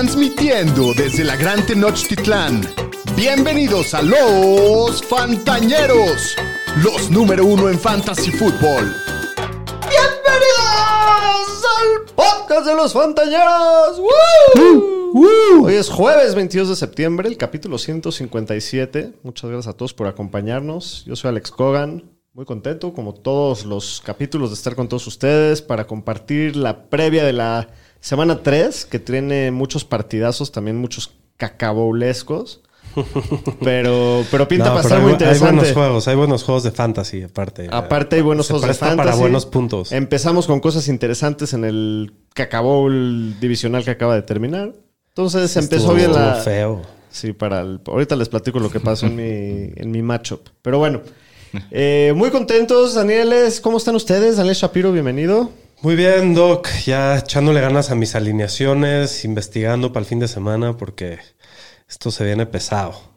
Transmitiendo desde la Gran Tenochtitlán. Bienvenidos a los Fantañeros, los número uno en Fantasy Football. ¡Bienvenidos al podcast de los Fantañeros! Hoy es jueves 22 de septiembre, el capítulo 157. Muchas gracias a todos por acompañarnos. Yo soy Alex Cogan, muy contento, como todos los capítulos, de estar con todos ustedes para compartir la previa de la semana 3, que tiene muchos partidazos, también muchos cacabolescos. Pero, pero pinta No, estar muy bu- hay interesante. buenos juegos, hay buenos juegos de fantasy aparte. Aparte hay buenos Se juegos de fantasy. para buenos puntos. Empezamos con cosas interesantes en el Cacabowl divisional que acaba de terminar. Entonces empezó bien la... feo. Sí, para el... ahorita les platico lo que pasó en mi, en mi matchup. Pero bueno, eh, muy contentos, Danieles. ¿Cómo están ustedes? Daniel Shapiro, bienvenido. Muy bien, Doc. Ya echándole ganas a mis alineaciones, investigando para el fin de semana porque esto se viene pesado.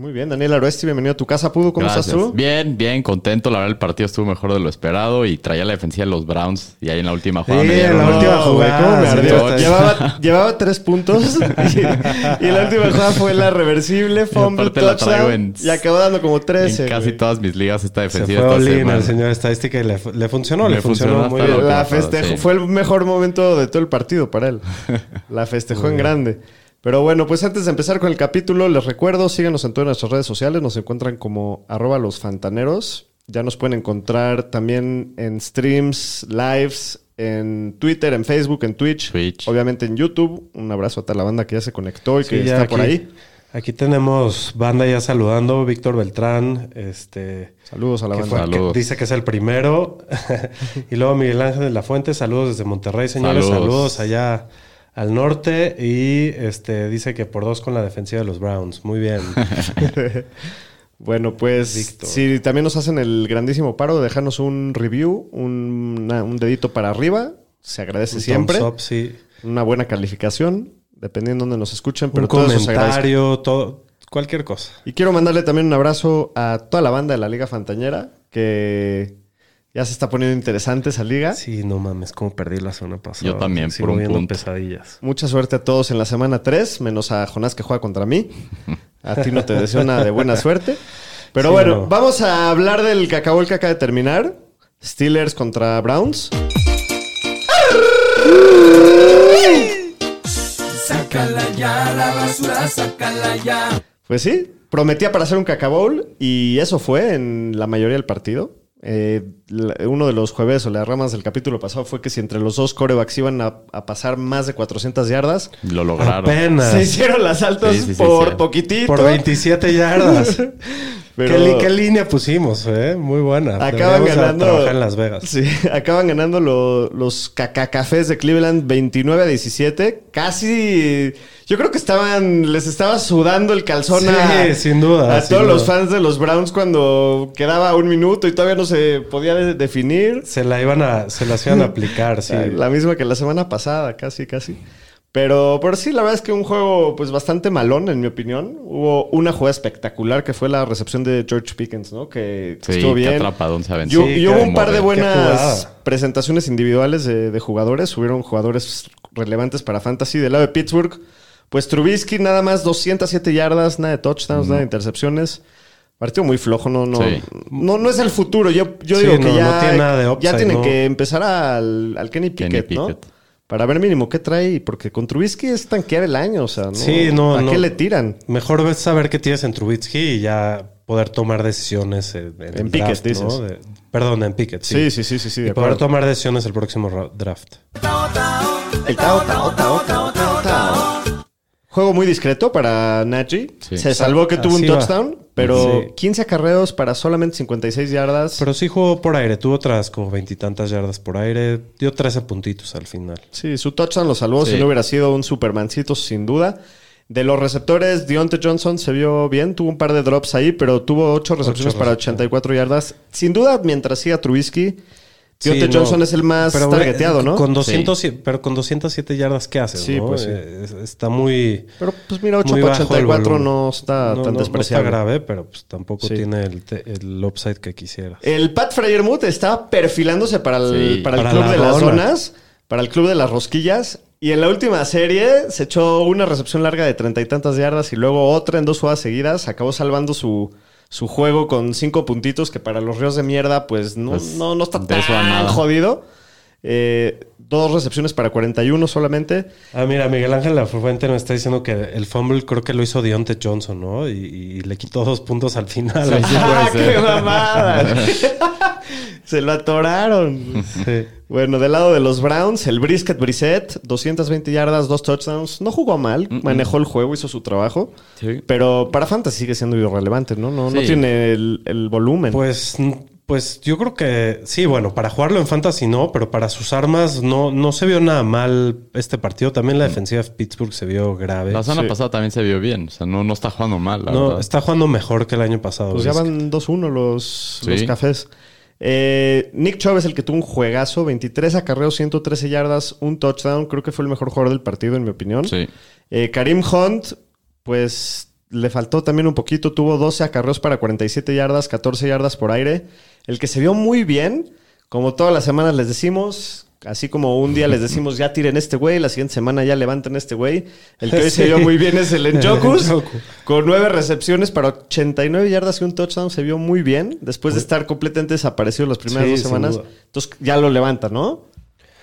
Muy bien, Daniel Aroesti, bienvenido a tu casa, Pudo. ¿Cómo Gracias. estás tú? Bien, bien, contento. La verdad, el partido estuvo mejor de lo esperado y traía la defensiva de los Browns. Y ahí en la última jugada Sí, me en la última jugada, ¿cómo me ardió? llevaba, llevaba tres puntos y, y la última jugada fue la reversible, fumble, la traigo en- y acabó dando como 13. En casi güey. todas mis ligas esta Se defensiva fue esta semana. el señor estadística y le, fu- le funcionó, le, Le funcionó, funcionó muy bien. La sí. fue el mejor momento de todo el partido para él. La festejó en grande. Pero bueno, pues antes de empezar con el capítulo, les recuerdo, síganos en todas nuestras redes sociales, nos encuentran como arroba los fantaneros. Ya nos pueden encontrar también en streams, lives, en Twitter, en Facebook, en Twitch, Twitch. obviamente en YouTube. Un abrazo a toda la banda que ya se conectó y Sí, que ya está por ahí. Aquí tenemos banda ya saludando, Víctor Beltrán, este... Saludos a la que banda. fue- que dice que es el primero. y luego Miguel Ángel de la Fuente, saludos desde Monterrey, señores. Saludos, Saludos. allá al norte. Y este dice que por dos con la defensiva de los Browns. Muy bien. Bueno, pues si también nos hacen el grandísimo paro de dejarnos un review, un, una- un dedito para arriba, se agradece Un siempre. up, sí. Una buena calificación, dependiendo de donde nos escuchen, pero Un todo eso comentario, todo, cualquier cosa. Y quiero mandarle también un abrazo a toda la banda de la Liga Fantañera, que ya se está poniendo interesante esa liga. Sí, no mames, como perdí la semana pasada. Yo también, Sigo por un punto. pesadillas. Mucha suerte a todos en la semana 3, menos a Jonás que juega contra mí. A ti no te deseo nada de buena suerte. Pero Sí, bueno, no. vamos a hablar del cacao que acaba de terminar. Steelers contra Browns. Sácala ya, la basura, sácala ya. Pues sí, prometía para hacer un cacabowl y eso fue en la mayoría del partido. Eh, uno de los jueves o las ramas del capítulo pasado fue que si entre los dos corebacks iban a, a pasar más de 400 yardas, Lo lograron. Apenas. se hicieron las altas Sí, sí, sí, por sí. poquitito. Por 27 yardas. pero ¿Qué, línea pusimos, eh? Muy buena. Acaban Deberíamos ganando. trabajar en Las Vegas. Sí, acaban ganando lo- los cacacafés de Cleveland 29 a 17. Casi. Yo creo que estaban. Les estaba sudando el calzón Sí, a, sin duda, a sin todos los fans de los Browns cuando quedaba un minuto y todavía no se podía de- definir. Se la iban a, se las iban a aplicar, sí. La misma que la semana pasada, casi, casi. Pero, pero sí, la verdad es que un juego pues bastante malón, en mi opinión. Hubo una jugada espectacular que fue la recepción de George Pickens, ¿no? Que Sí, estuvo bien. atrapadón se Y, aventó. y hubo un par de buenas presentaciones individuales de, de jugadores. Hubieron jugadores relevantes para Fantasy. Del lado de Pittsburgh, pues Trubisky nada más 207 yardas, nada de touchdowns, nada de intercepciones. Partido muy flojo, no, no, Sí. no, no es el futuro. Yo, yo Sí, digo que no, ya, no tiene nada de ya upside, tienen ¿no? que empezar al, al Kenny Kenny Pickett, ¿no? Pickett. Para ver mínimo qué trae, porque con Trubisky es tanquear el año, o sea, ¿no? Sí, no, ¿A no. qué le tiran? Mejor ves saber qué tienes en Trubitsky y ya poder tomar decisiones en, en En Pickett, dices. De- perdón, en Pickett, sí. Sí, sí, sí, sí, de y poder acuerdo. tomar decisiones el próximo ra- draft. El tao, tao, tao, tao, tao, tao. Juego muy discreto para Najee. Sí. Se salvó que tuvo un va. touchdown, pero Sí. 15 acarreos para solamente 56 yardas. Pero sí jugó por aire. Tuvo otras como veintitantas yardas por aire. Dio 13 puntitos al final. Sí, su touchdown lo salvó. Si no hubiera sido un Supermancito, sin duda. De los receptores, Deontay Johnson se vio bien. Tuvo un par de drops ahí, pero tuvo 8 recepciones para recepciones. 84 yardas. Sin duda, mientras siga Trubisky, Sí, Deontay no. Johnson es el más Pero, targeteado, ¿no? Con 200, Pero con 207 yardas, ¿qué haces? Sí, no? pues sí. Eh, es- está muy... Pero pues mira, 8 muy para bajo el 84 volumen. no está no, tan no- no está despreciable. grave, pero pues tampoco Sí. tiene el, el upside que quisieras. El Pat Fryermuth estaba perfilándose para el, Sí. para el Para club la de las donas, para el club de las rosquillas. Y en la última serie se echó una recepción larga de treinta y tantas yardas y luego otra en dos jugadas seguidas. Acabó salvando su, su juego con cinco puntitos que para los ríos de mierda pues no, Pues, no, no está tan nada. jodido. Eh, dos recepciones para 41 solamente. Ah, mira, Miguel Ángel Lafuente nos está diciendo que el fumble creo que lo hizo Deontay Johnson, ¿no? Y, y le quitó dos puntos al final. ¡Ah, qué mamada! Se lo atoraron. Sí. Bueno, del lado de los Browns, el Brisket Brissett, 220 yardas, dos touchdowns. No jugó mal, manejó el juego, hizo su trabajo. Sí. Pero para Fantasy sigue siendo irrelevante, ¿no? No, no tiene el, el volumen. Pues, pues yo creo que sí, bueno, para jugarlo en Fantasy no, pero para sus armas no, no se vio nada mal este partido. También la defensiva de Pittsburgh se vio grave. La semana Sí. pasada también se vio bien. O sea, no, no está jugando mal, la No, verdad. está jugando mejor que el año pasado. pues ya van 2-1 los, Sí. los cafés. Eh, Nick Chubb es el que tuvo un juegazo, 23 acarreos, 113 yardas, un touchdown. Creo que fue el mejor jugador del partido, en mi opinión. Sí. Eh, Karim Hunt, pues le faltó también un poquito. Tuvo 12 acarreos para 47 yardas, 14 yardas por aire. El que se vio muy bien, como todas las semanas les decimos, así como un día les decimos ya tiren este güey, la siguiente semana ya levanten este güey. El que hoy se vio muy bien es el Enjokus, con 9 recepciones para 89 yardas y un touchdown. Se vio muy bien después de estar completamente desaparecido las primeras Sí, dos semanas. Entonces ya lo levanta, ¿no?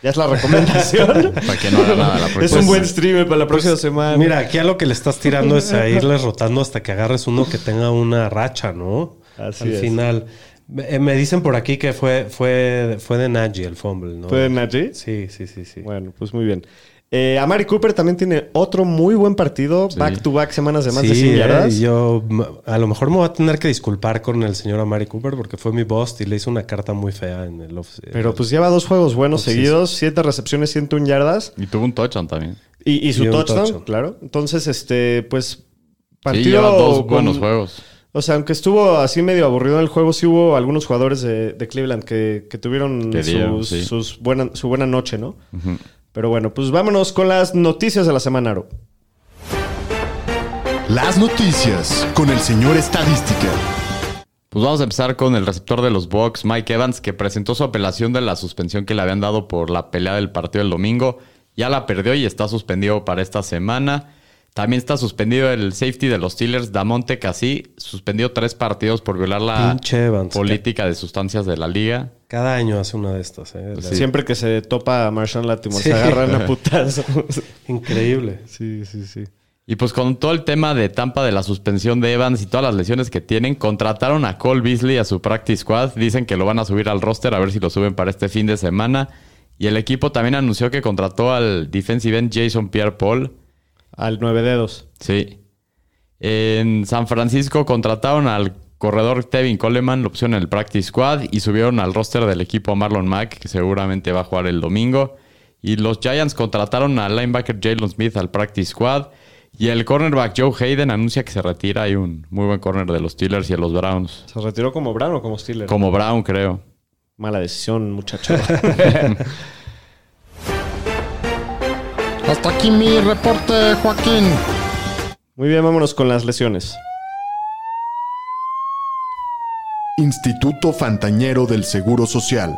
Ya es la recomendación. Para que no haga nada la próxima. es un buen streamer para la próxima semana. Mira, aquí a lo que le estás tirando es a irles rotando hasta que agarres uno que tenga una racha, ¿no? Así Al es. final. Me, me dicen por aquí que fue, fue, fue de Najee el fumble, ¿no? ¿Fue de Najee? Sí, sí, sí, sí. Bueno, pues muy bien. Eh, Amari Cooper también tiene otro muy buen partido, Sí. back to back semanas de más sí, de 100 eh, yardas. yo m- a lo mejor me voy a tener que disculpar con el señor Amari Cooper porque fue mi boss y le hice una carta muy fea en el off- Pero pues lleva dos juegos buenos Sí, sí. seguidos, siete recepciones, 101 yardas Y tuvo un touchdown también. y, y su Y touchdown, touchdown. claro. Entonces, este, pues Sí, partido lleva dos con- buenos juegos. O sea, aunque estuvo así medio aburrido en el juego, sí hubo algunos jugadores de, de Cleveland que, que tuvieron Que dieron, sus, sí. sus buena, su buena noche, ¿no? Pero bueno, pues vámonos con las noticias de la semana, Aro. Las noticias con el señor Estadística. Pues vamos a empezar con el receptor de los Bucks, Mike Evans, que presentó su apelación de la suspensión que le habían dado por la pelea del partido del domingo. Ya la perdió y está suspendido para esta semana. También está suspendido el safety de los Steelers, Damonte Cassi, suspendió tres partidos por violar la política de sustancias de la liga. Cada año hace una de estas. ¿eh? La- Siempre que se topa a Marshawn Latimore, Sí. se agarran a putazos. Increíble. sí, sí, sí. Y pues con todo el tema de Tampa de la suspensión de Evans y todas las lesiones que tienen, contrataron a Cole Beasley a su practice squad. Dicen que lo van a subir al roster a ver si lo suben para este fin de semana. Y el equipo también anunció que contrató al defensive end Jason Pierre-Paul. Al nueve dedos. Sí. En San Francisco contrataron al corredor Tevin Coleman, la opción en el practice squad, y subieron al roster del equipo a Marlon Mack, que seguramente va a jugar el domingo. Y los Giants contrataron al linebacker Jalen Smith al practice squad. Y el cornerback Joe Hayden anuncia que se retira. Hay un muy buen corner de los Steelers y de los Browns. ¿Se retiró como Brown o como Steeler? Como Brown, creo. Mala decisión, muchacho. Hasta aquí mi reporte, Joaquín. Muy bien, vámonos con las lesiones. Instituto Fantañero del Seguro Social.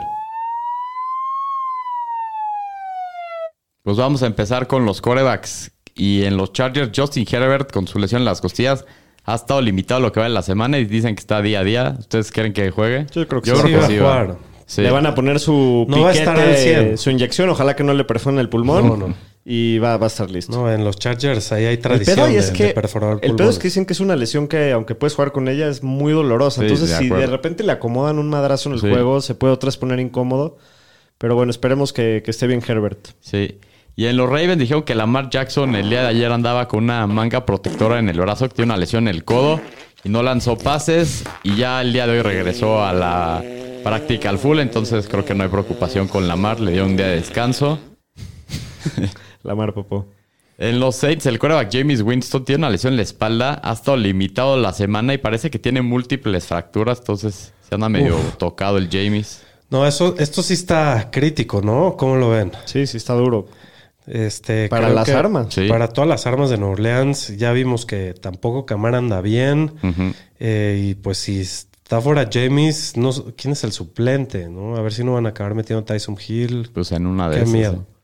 Pues vamos a empezar con los corebacks. Y en los Chargers, Justin Herbert, con su lesión en las costillas, ha estado limitado lo que va en la semana y dicen que está día a día. ¿Ustedes creen que juegue? Yo creo que Yo sí. creo Sí, que va a sí. va. jugar. Sí. Le van a poner su No va a piquete, estar al 100. su inyección. Ojalá que no le perforen el pulmón. No, no. Y va, va a estar listo. No, en los Chargers ahí hay el tradición pedo ahí de, es que, de perforar el pedo pulmones. es que dicen que es una lesión que, aunque puedes jugar con ella, es muy dolorosa. Sí, Entonces, de si de repente le acomodan un madrazo en el Sí. juego, se puede otra vez poner incómodo. Pero bueno, esperemos que, que esté bien Herbert. Sí. Y en los Ravens dijeron que Lamar Jackson el día de ayer andaba con una manga protectora en el brazo, que tiene una lesión en el codo y no lanzó pases. Y ya el día de hoy regresó a la práctica al full, entonces creo que no hay preocupación con Lamar, le dio un día de descanso. Lamar Popó. En los Saints, el quarterback James Winston tiene una lesión en la espalda, ha estado limitado la semana y parece que tiene múltiples fracturas, entonces se anda medio tocado el James. No, eso, esto sí está crítico, ¿no? ¿Cómo lo ven? Sí, sí está duro. Este, Para las armas. Sí. Para todas las armas de Nueva Orleans, ya vimos que tampoco Camara anda bien. Eh, y pues si está fuera James, no, ¿quién es el suplente? ¿no? A ver si no van a acabar metiendo a Tyson Hill. Pues en una de Qué esas. miedo. sí.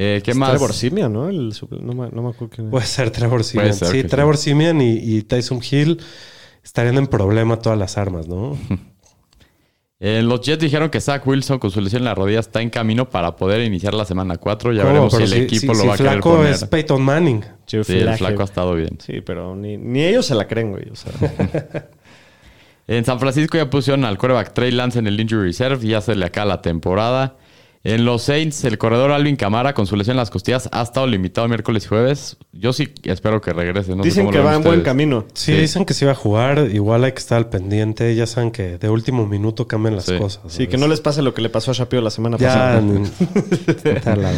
Eh, ¿Qué Es más? Trevor Simeon, ¿no? El no, me, no me acuerdo quién es. Puede ser Trevor Simeon. Puede ser sí. Trevor Simeon y, y Tyson Hill estarían en problema todas las armas, ¿no? Eh, los Jets dijeron que Zach Wilson con su lesión en la rodilla está en camino para poder iniciar la semana 4. Ya ¿Cómo? veremos si el equipo lo si va a querer Flaco poner. es Peyton Manning. Sí, el flaco ha estado bien. Sí, pero ni, ni ellos se la creen, güey. O sea, En San Francisco ya pusieron al quarterback Trey Lance en el injury reserve y ya se le acaba la temporada. En los Saints, el corredor Alvin Camara con su lesión en las costillas ha estado limitado miércoles y jueves. Yo sí espero que regrese. No dicen que va en buen camino. Sí, Sí. dicen que se iba a jugar. Igual hay que estar al pendiente. Ya saben que de último minuto cambian las Sí. cosas. Sí, que no les pase lo que le pasó a Shapiro la semana Ya. pasada. la.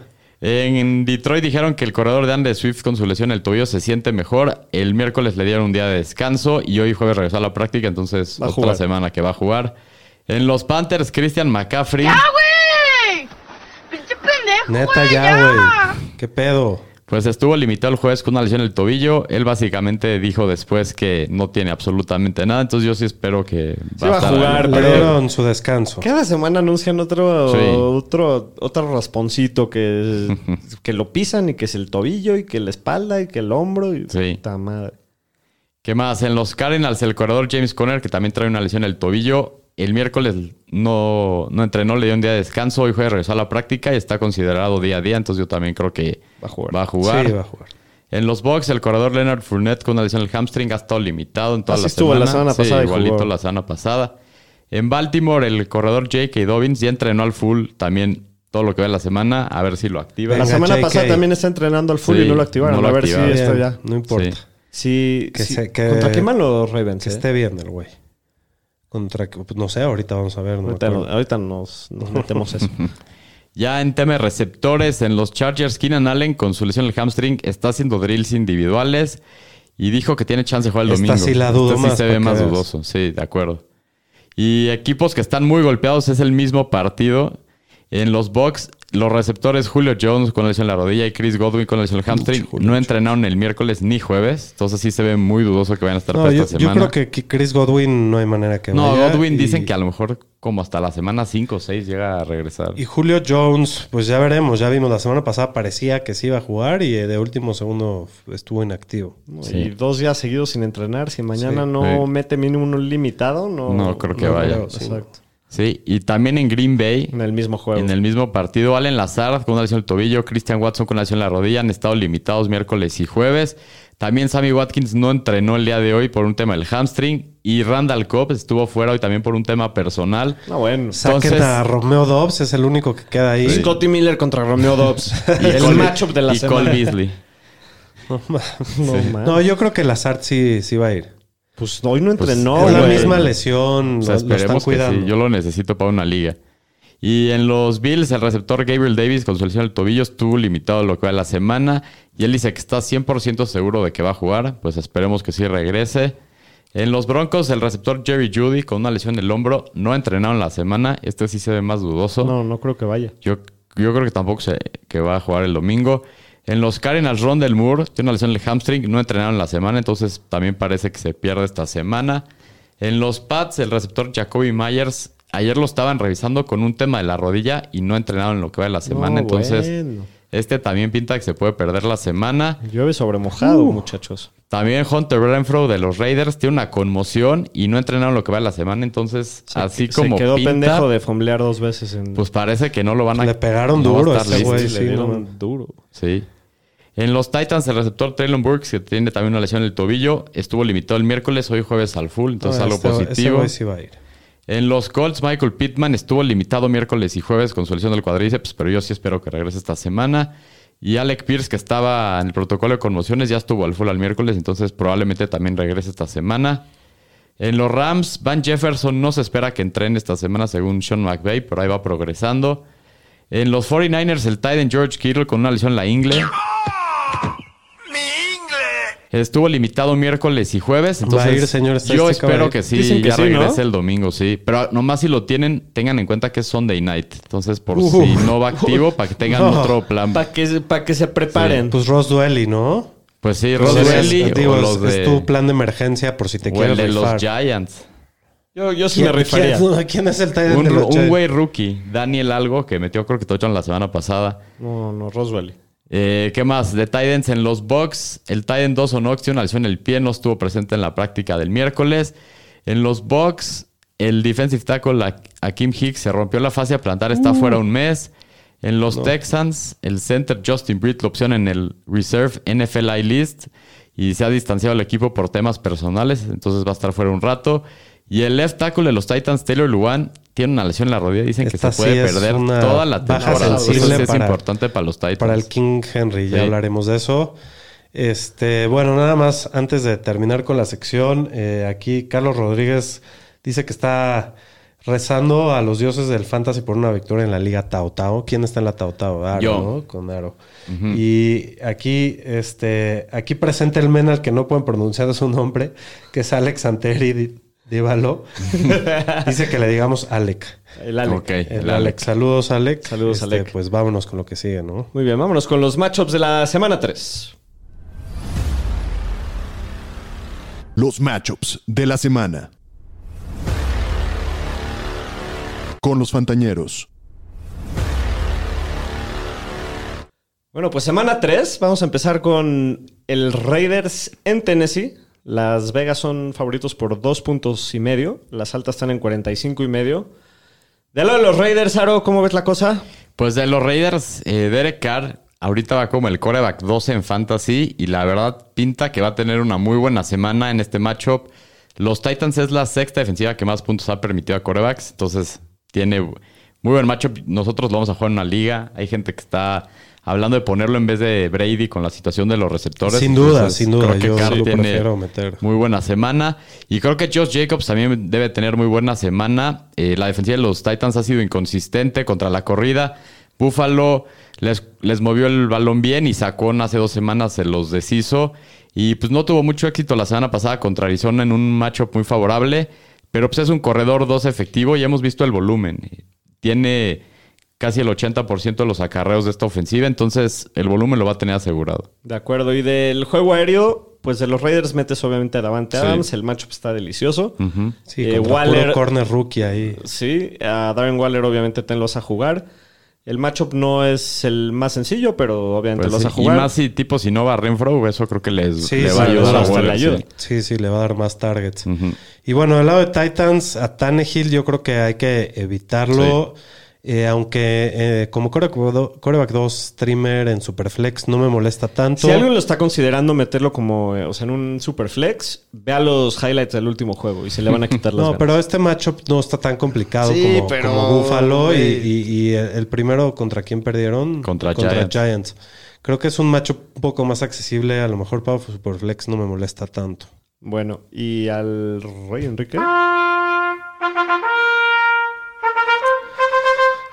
En Detroit dijeron que el corredor de Andre Swift con su lesión en el tobillo se siente mejor. El miércoles le dieron un día de descanso y hoy jueves regresó a la práctica, entonces Va otra jugar. semana que va a jugar. En los Panthers, Christian McCaffrey. güey! ¡Pinche pendejo, Neta, güey, ya, güey. ¿Qué pedo? Pues estuvo limitado el jueves con una lesión en el tobillo. Él básicamente dijo después que no tiene absolutamente nada. Entonces yo sí espero que Sí va a estar jugar, pero- dieron su descanso. Cada semana anuncian otro, Sí. otro, otro rasponcito que, que lo pisan y que es el tobillo y que la espalda y que el hombro. Y Sí. puta madre. ¿Qué más? En los Cardinals, el corredor James Conner, que también trae una lesión en el tobillo, el miércoles no, no entrenó, le dio un día de descanso. Hoy jueves regresó a la práctica y está considerado día a día. Entonces yo también creo que Va a jugar. Va a jugar. Sí, va a jugar. En los Bucks, el corredor Leonard Fournette con una lesión en el hamstring ha estado limitado en toda Así la estuvo semana. la semana Sí, pasada igualito jugó. la semana pasada. En Baltimore, el corredor J.K. Dobbins ya entrenó al full también todo lo que ve la semana. A ver si lo activa. La semana JK. pasada también está entrenando al full Sí, y no lo activaron. no lo a ver activaron. si esto Bien, ya. No importa. Sí. Sí, Que sí. se- que- ¿Contra quién van los Ravens? Que eh? esté bien el güey. Contra, pues, no sé, ahorita vamos a ver. no Ahorita, acuerdo. no- ahorita nos, nos metemos eso. Ya en tema de receptores, en los Chargers, Keenan Allen con su lesión en el hamstring está haciendo drills individuales y dijo que tiene chance de jugar el Esta domingo. sí la dudo Este más, sí se ve más veas. dudoso, sí, de acuerdo. Y equipos que están muy golpeados es el mismo partido. En los Bucks, los receptores Julio Jones con lesión en la rodilla y Chris Godwin con lesión en el hamstring no entrenaron el miércoles ni jueves. Entonces sí se ve muy dudoso que vayan a estar No, para yo, esta yo semana. creo que Chris Godwin no hay manera que no, vaya. Godwin y- dicen que a lo mejor como hasta la semana 5 o 6 llega a regresar. Y Julio Jones, pues ya veremos. Ya vimos la semana pasada, parecía que sí iba a jugar y eh, de último segundo estuvo inactivo. Sí. Y dos días seguidos sin entrenar. Si mañana Sí. no Sí. mete mínimo un limitado, no. No creo que vaya. creo, sí. Exacto. Sí, y también en Green Bay, En el mismo juego. en el mismo partido, Allen Lazard con una lesión en el tobillo, Christian Watson con una lesión en la rodilla, han estado limitados miércoles y jueves. También Sammy Watkins no entrenó el día de hoy por un tema del hamstring y Randall Cobb estuvo fuera hoy también por un tema personal. No, bueno. Saquen Entonces- a Romeo Dobbs, es el único que queda ahí. Scotty Miller contra Romeo Dobbs. y el Cole- matchup de la y semana. Cole Beasley. No, yo creo que Lazard sí, sí va a ir. Pues hoy no Pues, entrenó, es la misma lesión, O sea, lo, lo están esperemos que sí. Yo lo necesito para una liga. Y en los Bills, el receptor Gabriel Davis con su lesión en el tobillo estuvo limitado lo que va de la semana. Y él dice que está 100% seguro de que va a jugar. Pues esperemos que sí regrese. En los Broncos, el receptor Jerry Judy con una lesión en el hombro no ha entrenado en la semana. Este sí se ve más dudoso. No, no creo que vaya. Yo, yo creo que tampoco se, que va a jugar el domingo. En los Cardinals, Rondell Moore tiene una lesión en el hamstring, no entrenaron la semana, entonces también parece que se pierde esta semana. En los Pats, el receptor Jacoby Myers, ayer lo estaban revisando con un tema de la rodilla y no entrenaron en lo que va de la semana, No, entonces bueno. este también pinta que se puede perder la semana. Llueve sobre mojado, muchachos. También Hunter Renfro de los Raiders tiene una conmoción y no entrenaron lo que va de la semana, entonces así como Se quedó pinta, pendejo de fomblear dos veces en. pues parece que no lo van a... Le pegaron no duro a ese listo. güey. Sí, no. duro. Sí. En los Titans, el receptor Traylon Burks, que tiene también una lesión en el tobillo, estuvo limitado el miércoles, hoy jueves al full, entonces No, algo este- positivo. sí va a ir. En los Colts, Michael Pittman estuvo limitado miércoles y jueves con su lesión del cuadríceps, pero yo sí espero que regrese esta semana. Y Alec Pierce, que estaba en el protocolo de conmociones, ya estuvo al full al miércoles, entonces probablemente también regrese esta semana. En los Rams, Van Jefferson no se espera que entrene esta semana según Sean McVay, pero ahí va progresando. En los 49ers, el Titan George Kittle con una lesión en la ingle. Estuvo limitado miércoles y jueves. Entonces, Va a ir, señor yo va a espero que sí, Dicen que ya sí, ¿no? regrese el domingo, sí. Pero nomás si lo tienen, tengan en cuenta que es Sunday night. Entonces, por Uf. si no va activo, para que tengan No. otro plan. Para que, pa' que se preparen. Pues Ross Duelli, ¿no? Pues sí, Pues Rod es- de, tu plan de emergencia por si te o el quieres de los. Giants. Yo, yo sí ¿Quién, me rifaría. quién- quién es el Un de los un güey rookie, Daniel Algo, que metió creo que touchdown la semana pasada. No, no, Roswell. Eh, ¿Qué más? De Titans en los Bucks. El Titan 2 o opción alzó en el pie, no estuvo presente en la práctica del miércoles. En los Bucks, el defensive tackle A- Akeem Hicks se rompió la fascia plantar, está fuera un mes. En los Texans, el center Justin Britt, la opción en el Reserve NFLI List. Y se ha distanciado el equipo por temas personales, entonces va a estar fuera un rato. Y el left tackle de los Titans, Taylor Luan, tiene una lesión en la rodilla. Dicen que se puede sí perder toda la temporada. Entonces es para- importante para los Titans. Para el King Henry, ya Sí. hablaremos de eso. Este, bueno, nada más antes de terminar con la sección, eh, aquí Carlos Rodríguez dice que está rezando a los dioses del fantasy por una victoria en la Liga Tao Tao. ¿Quién está en la Tao Tao? Aro, Yo. ¿no? Con Aro. Y aquí, este, aquí presenta el men al que no pueden pronunciar su nombre, que es Alex Anteri Dívalo. dice que le digamos Alec. El Alec. Ok, El el. Saludos, Alex. Saludos, Este, Alec. Pues vámonos con lo que sigue, ¿no? Muy bien, vámonos con los matchups de la semana 3. Los matchups de la semana. Con los Fantañeros. Bueno, pues semana 3. Vamos a empezar con el Raiders en Tennessee. Las Vegas son favoritos por dos puntos y medio. Las altas están en 45 y medio. De lo de los Raiders, Aro, ¿cómo ves la cosa? Pues de los Raiders, eh, Derek Carr ahorita va como el coreback 12 en fantasy y la verdad pinta que va a tener una muy buena semana en este matchup. Los Titans es la sexta defensiva que más puntos ha permitido a corebacks, entonces tiene muy buen matchup. Nosotros lo vamos a jugar en una liga. Hay gente que está hablando de ponerlo en vez de Brady con la situación de los receptores. Sin duda, Entonces, sin duda. Creo que Yo Carr lo tiene meter. muy buena semana. Y creo que Josh Jacobs también debe tener muy buena semana. Eh, la defensiva de los Titans ha sido inconsistente contra la corrida. Buffalo les, les movió el balón bien y sacó hace dos semanas se los deshizo. Y pues no tuvo mucho éxito la semana pasada contra Arizona en un matchup muy favorable. Pero pues es un corredor 2 efectivo y hemos visto el volumen. Tiene casi el 80% de los acarreos de esta ofensiva, entonces el volumen lo va a tener asegurado. De acuerdo. Y del juego aéreo, pues de los Raiders metes obviamente a Davante Sí. Adams. El matchup está delicioso. Sí, Eh, Waller- puro corner rookie ahí. Sí, a Darren Waller obviamente tenlos a jugar. El matchup no es el más sencillo, pero obviamente Pues los sí, a jugar. Y más si tipo si no va Renfro, eso creo que les, Sí, le sí, va a ayudar a le ayuda. sí. Sí, sí, le va a dar más targets. Y bueno, del lado de Titans, a Tannehill yo creo que hay que evitarlo. Eh, aunque eh, como coreback coreback 2 streamer en Superflex no me molesta tanto. Si alguien lo está considerando meterlo como, eh, o sea, en un superflex, vea los highlights del último juego y se le van a quitar las No, ganas. pero este matchup no está tan complicado Sí, como, pero, como Buffalo y, güey. y- y el primero contra quién perdieron Contra Giants. Giants. Creo que es un matchup un poco más accesible. A lo mejor para Superflex no me molesta tanto. Bueno, y al Rey Enrique.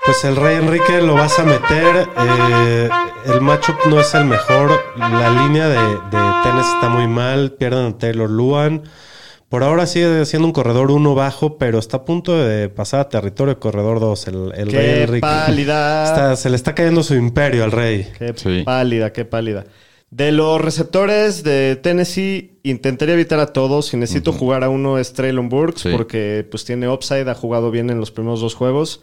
Pues el Rey Enrique lo vas a meter. eh, el matchup no es el mejor. La línea de, de tenis está muy mal. Pierden a Taylor Luan. Por ahora sigue siendo un corredor 1 bajo, pero está a punto de pasar a territorio de corredor 2. El, el Rey Qué Enrique. pálida. Está- se le está cayendo su imperio al Rey. Qué Sí. pálida, qué pálida. De los receptores de Tennessee, intentaría evitar a todos. Si necesito jugar a uno es Traylon Burks, Sí. porque pues tiene upside, ha jugado bien en los primeros dos juegos.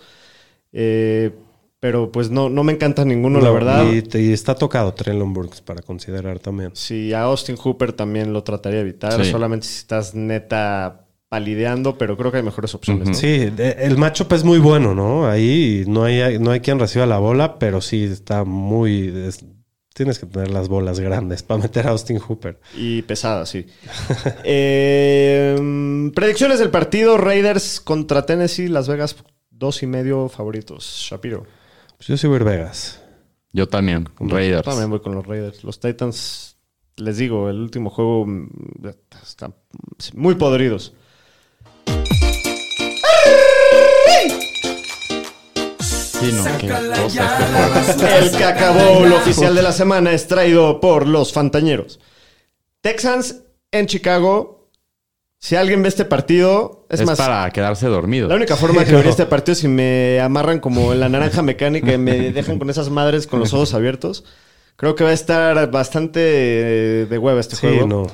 Eh, pero pues no, no me encanta ninguno, la verdad. Y, y está tocado Traylon Burks para considerar también. Si a Austin Hooper también lo trataría de evitar, Sí. solamente si estás neta palideando, pero creo que hay mejores opciones. ¿no? Sí, de- el matchup es muy bueno, ¿no? Ahí no hay, no hay quien reciba la bola, pero sí está muy... es- tienes que tener las bolas grandes para meter a Austin Hooper. Y pesada, sí. Eh, predicciones del partido: Raiders contra Tennessee, Las Vegas, dos y medio favoritos. Shapiro. Pues yo ir Vegas. Yo también, Raiders. También voy con los Raiders. Los Titans, les digo, el último juego mm, están muy podridos. Sí, no, este El que acabó el oficial de la semana es traído por los Fantañeros. Texans en Chicago. Si alguien ve este partido, es, Es, más, para quedarse dormido. la única forma que vería este partido es si me amarran como en la naranja mecánica y me dejan con esas madres con los ojos abiertos. Creo que va a estar bastante de hueva este Sí, juego. no.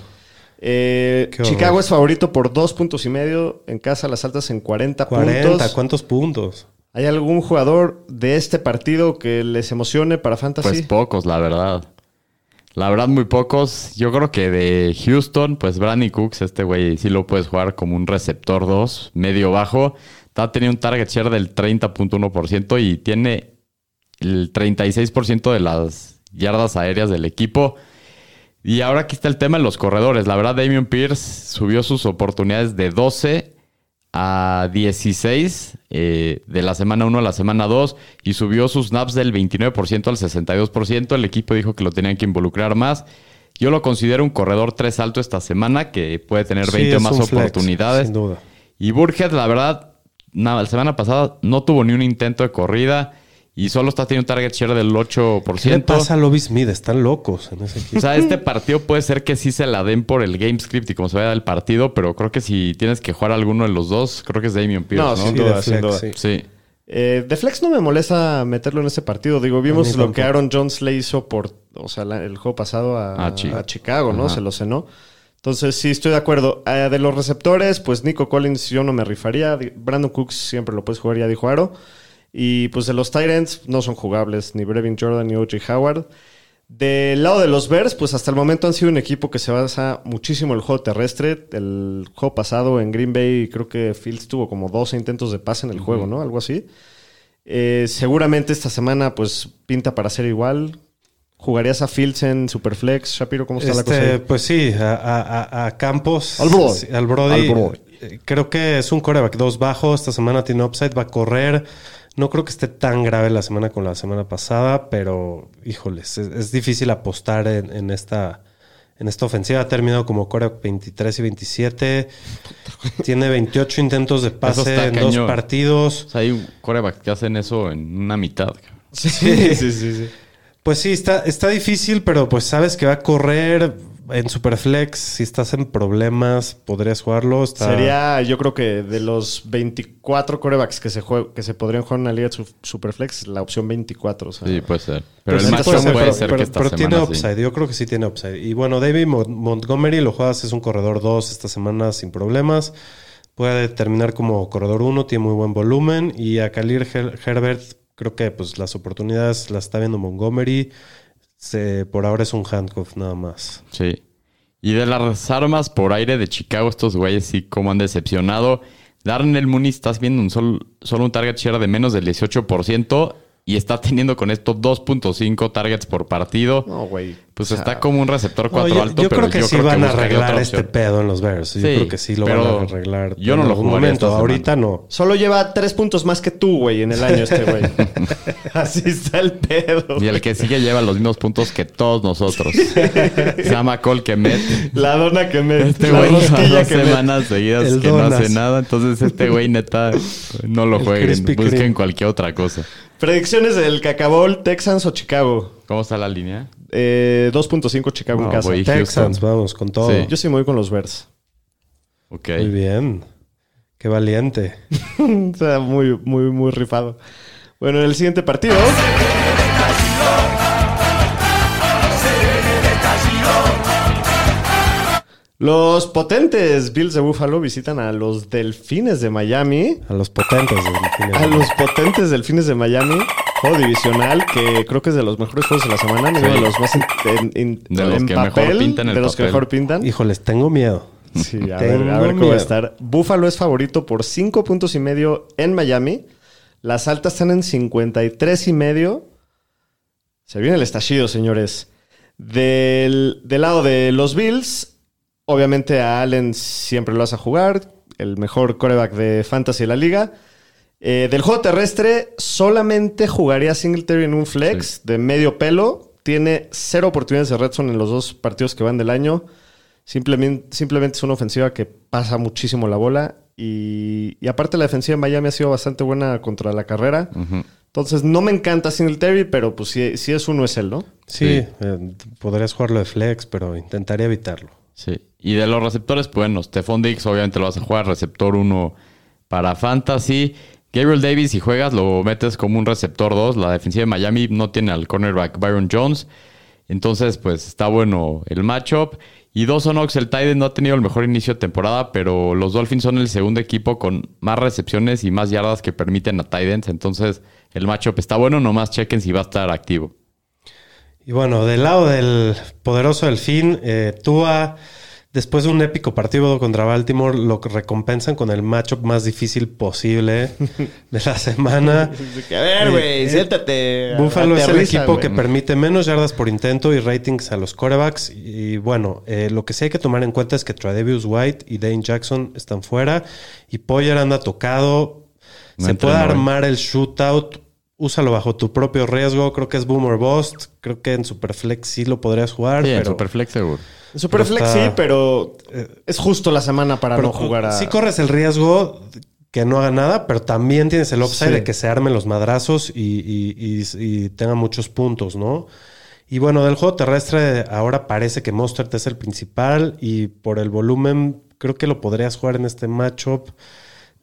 Eh. Chicago es favorito por dos puntos y medio. En casa las altas en 40, 40, puntos. ¿cuántos puntos? ¿Hay algún jugador de este partido que les emocione para Fantasy? Pues pocos, la verdad. La verdad, muy pocos. Yo creo que de Houston, pues Brandon Cooks, este güey sí lo puedes jugar como un receptor 2, medio bajo. Está teniendo un target share del 30.1% y tiene el 36% de las yardas aéreas del equipo. Y ahora aquí está el tema de los corredores. La verdad, Damian Pierce subió sus oportunidades de 12 a 16 eh, de la semana 1 a la semana 2 y subió sus snaps del 29% al 62%. El equipo dijo que lo tenían que involucrar más. Yo lo considero un corredor 3 alto esta semana que puede tener Sí, 20 es más flex, oportunidades. sin duda. Y Burhead, la verdad, nada, la semana pasada no tuvo ni un intento de corrida y solo está teniendo un target share del 8%. ¿Qué le pasa a Lobby Smith? Están locos en ese equipo. O sea, este partido puede ser que sí se la den por el game script y como se vaya el partido, pero creo que si tienes que jugar alguno de los dos, creo que es Damian Pierce, No, ¿no? sin Sí, duda, de sin flex, duda. sí. Sí. Eh, de Flex no me molesta meterlo en ese partido. Digo, vimos lo que. Aaron Jones le hizo por, o sea, la- el juego pasado a, A Chi- a Chicago, ¿no? Ajá. Se lo cenó. Entonces, sí, estoy de acuerdo. Eh, de los receptores, pues Nico Collins yo no me rifaría. Brandon Cooks siempre lo puedes jugar, ya dijo Aro. Y pues de los Tyrants no son jugables, ni Brevin Jordan ni O.J. Howard. Del lado de los Bears, pues hasta el momento han sido un equipo que se basa muchísimo en el juego terrestre. El juego pasado en Green Bay, creo que Fields tuvo como 12 intentos de pase en el juego, ¿no? Algo así. Eh, seguramente esta semana, pues pinta para ser igual. ¿Jugarías a Fields en Superflex? Shapiro, ¿cómo está la cosa? Este, ahí? pues sí, a, a- a- a Campos. Al Brody. sí, al Brody. Al Brody. Eh, Creo que es un coreback dos bajo. Esta semana tiene upside, va a correr. No creo que esté tan grave la semana con la semana pasada, pero híjoles, es, es difícil apostar en, en esta, en esta ofensiva. Ha terminado como coreback 23 y 27. Tiene 28 intentos de pase en dos partidos. O sea, hay corebacks que hacen eso en una mitad. Sí, sí, sí, sí. Pues sí, está, está difícil, pero pues sabes que va a correr en Superflex. Si estás en problemas, podrías jugarlo. Está- Sería, yo creo que de los 24 corebacks que se, jue- que se podrían jugar en una liga Superflex, la opción 24. o sea. Sí, puede ser. Pero Pues el matchup puede ser, puede pero- ser pero- que esta pero semana tiene sí. upside. Yo creo que sí tiene upside. Y bueno, David Mon- Montgomery lo juegas, es un corredor 2 esta semana sin problemas. Puede terminar como corredor 1, tiene muy buen volumen. Y a Khalil Her- Herbert, creo que pues las oportunidades las está viendo Montgomery. Se- por ahora es un handcuff nada más. Sí. Y de las armas por aire de Chicago, estos güeyes sí como han decepcionado. Darnell Mooney estás viendo un sol- solo un target share de menos del 18% y está teniendo con esto 2.5 targets por partido. No, güey. Pues O sea, está como un receptor 4 No, yo, alto, yo pero creo que yo sí creo van a arreglar este pedo en los Bears. Yo Sí, creo que sí lo van a arreglar. yo no lo jugaría momento. Ahorita no. Solo lleva tres puntos más que tú, güey, en el año este, güey. Así está el pedo. Y el que sigue lleva los mismos puntos que todos nosotros. Se llama Cole Kemet. La dona que me... Este güey dos semanas seguidas El que no hace nada. Entonces este güey neta no lo El jueguen. Busquen cualquier otra cosa. Predicciones del Cacabol, Texans o Chicago. ¿Cómo está la línea? Eh, 2.5 Chicago en casa. voy Texans, vamos con todo. Sí. Yo sí me voy con los Bears. Ok. Muy bien. Qué valiente. o sea, muy, muy, muy rifado. Bueno, en el siguiente partido. Los potentes Bills de Buffalo visitan a los Delfines de Miami. A los potentes. del final. A los potentes Delfines de Miami. Juego divisional que creo que es de los mejores juegos de la semana. Uno Sí. de los más in- en, en- De los en que mejor papel, pintan el De los que papel. mejor pintan. Híjoles, tengo miedo. Sí, a Tengo ver, a ver cómo va a estar. Buffalo es favorito por 5 puntos y medio en Miami. Las altas están en 53 y medio. Se viene el estallido, señores. Del, del lado de los Bills, obviamente a Allen siempre lo vas a jugar. El mejor coreback de fantasy de la liga. Eh, del juego terrestre, solamente jugaría Singletary en un flex de medio pelo. Tiene cero oportunidades de red zone en los dos partidos que van del año. Simplemente, simplemente es una ofensiva que pasa muchísimo la bola. Y, y aparte, la defensiva de Miami ha sido bastante buena contra la carrera. Entonces, no me encanta Singletary, pero pues si, si es uno, es él, ¿no? Sí, Sí. eh, podrías jugarlo de flex, pero intentaría evitarlo. Sí. Y de los receptores, pues, bueno, Stephon Diggs obviamente lo vas a jugar, receptor 1 para Fantasy. Gabriel Davis, si juegas, lo metes como un receptor 2. La defensiva de Miami no tiene al cornerback Byron Jones. Entonces, pues está bueno el matchup. Y Dawson Knox, el Tiden, no ha tenido el mejor inicio de temporada, pero los Dolphins son el segundo equipo con más recepciones y más yardas que permiten a Titans. Entonces, el matchup está bueno, nomás chequen si va a estar activo. Y bueno, del lado del poderoso delfín, eh, Tua, después de un épico partido contra Baltimore, lo recompensan con el matchup más difícil posible de la semana. A ver, güey, Eh, siéntate. Buffalo es el equipo que permite menos yardas por intento y ratings a los quarterbacks. Y bueno, eh, lo que sí hay que tomar en cuenta es que Tradevius White y Dane Jackson están fuera y Poyer anda tocado. No Se puede hoy. armar el shootout. Úsalo bajo tu propio riesgo. Creo que es boomer bust. Creo que en Superflex sí lo podrías jugar. Sí, en Superflex seguro. Superflex sí, pero es justo la semana para pero no jugar a. Sí corres el riesgo que no haga nada, pero también tienes el upside Sí. de que se armen los madrazos y, y- y- y tenga muchos puntos, ¿no? Y bueno, del juego terrestre ahora parece que Mostert es el principal y por el volumen creo que lo podrías jugar en este matchup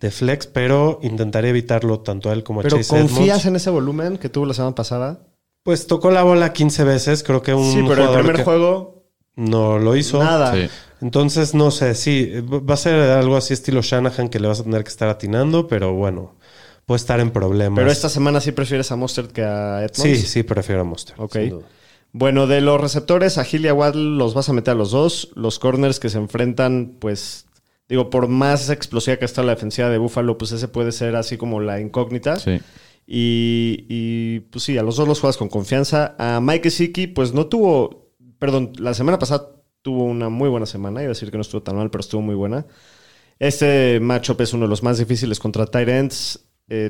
de flex, pero intentaré evitarlo tanto a él como a Pero Chase confías Edmonds. en ese volumen que tuvo la semana pasada. Pues tocó la bola 15 veces, creo que un sí, pero el primer que juego, no lo hizo. nada. Sí. Entonces, no sé, sí, va a ser algo así estilo Shanahan que le vas a tener que estar atinando, pero bueno, puede estar en problemas. Pero esta semana sí prefieres a Mustard que a Edmonds. Sí, sí, prefiero a Monster. Ok. sin duda. Bueno, de los receptores, a Gil y a Waddle los vas a meter a los dos. Los corners que se enfrentan, pues, digo, por más explosiva que está la defensiva de Buffalo, pues ese puede ser así como la incógnita. Sí. Y, y, pues sí, a los dos los juegas con confianza. A Mike Siki, pues no tuvo, perdón, la semana pasada tuvo una muy buena semana. Iba a decir que no estuvo tan mal, pero estuvo muy buena. Este matchup es uno de los más difíciles contra Tyrants.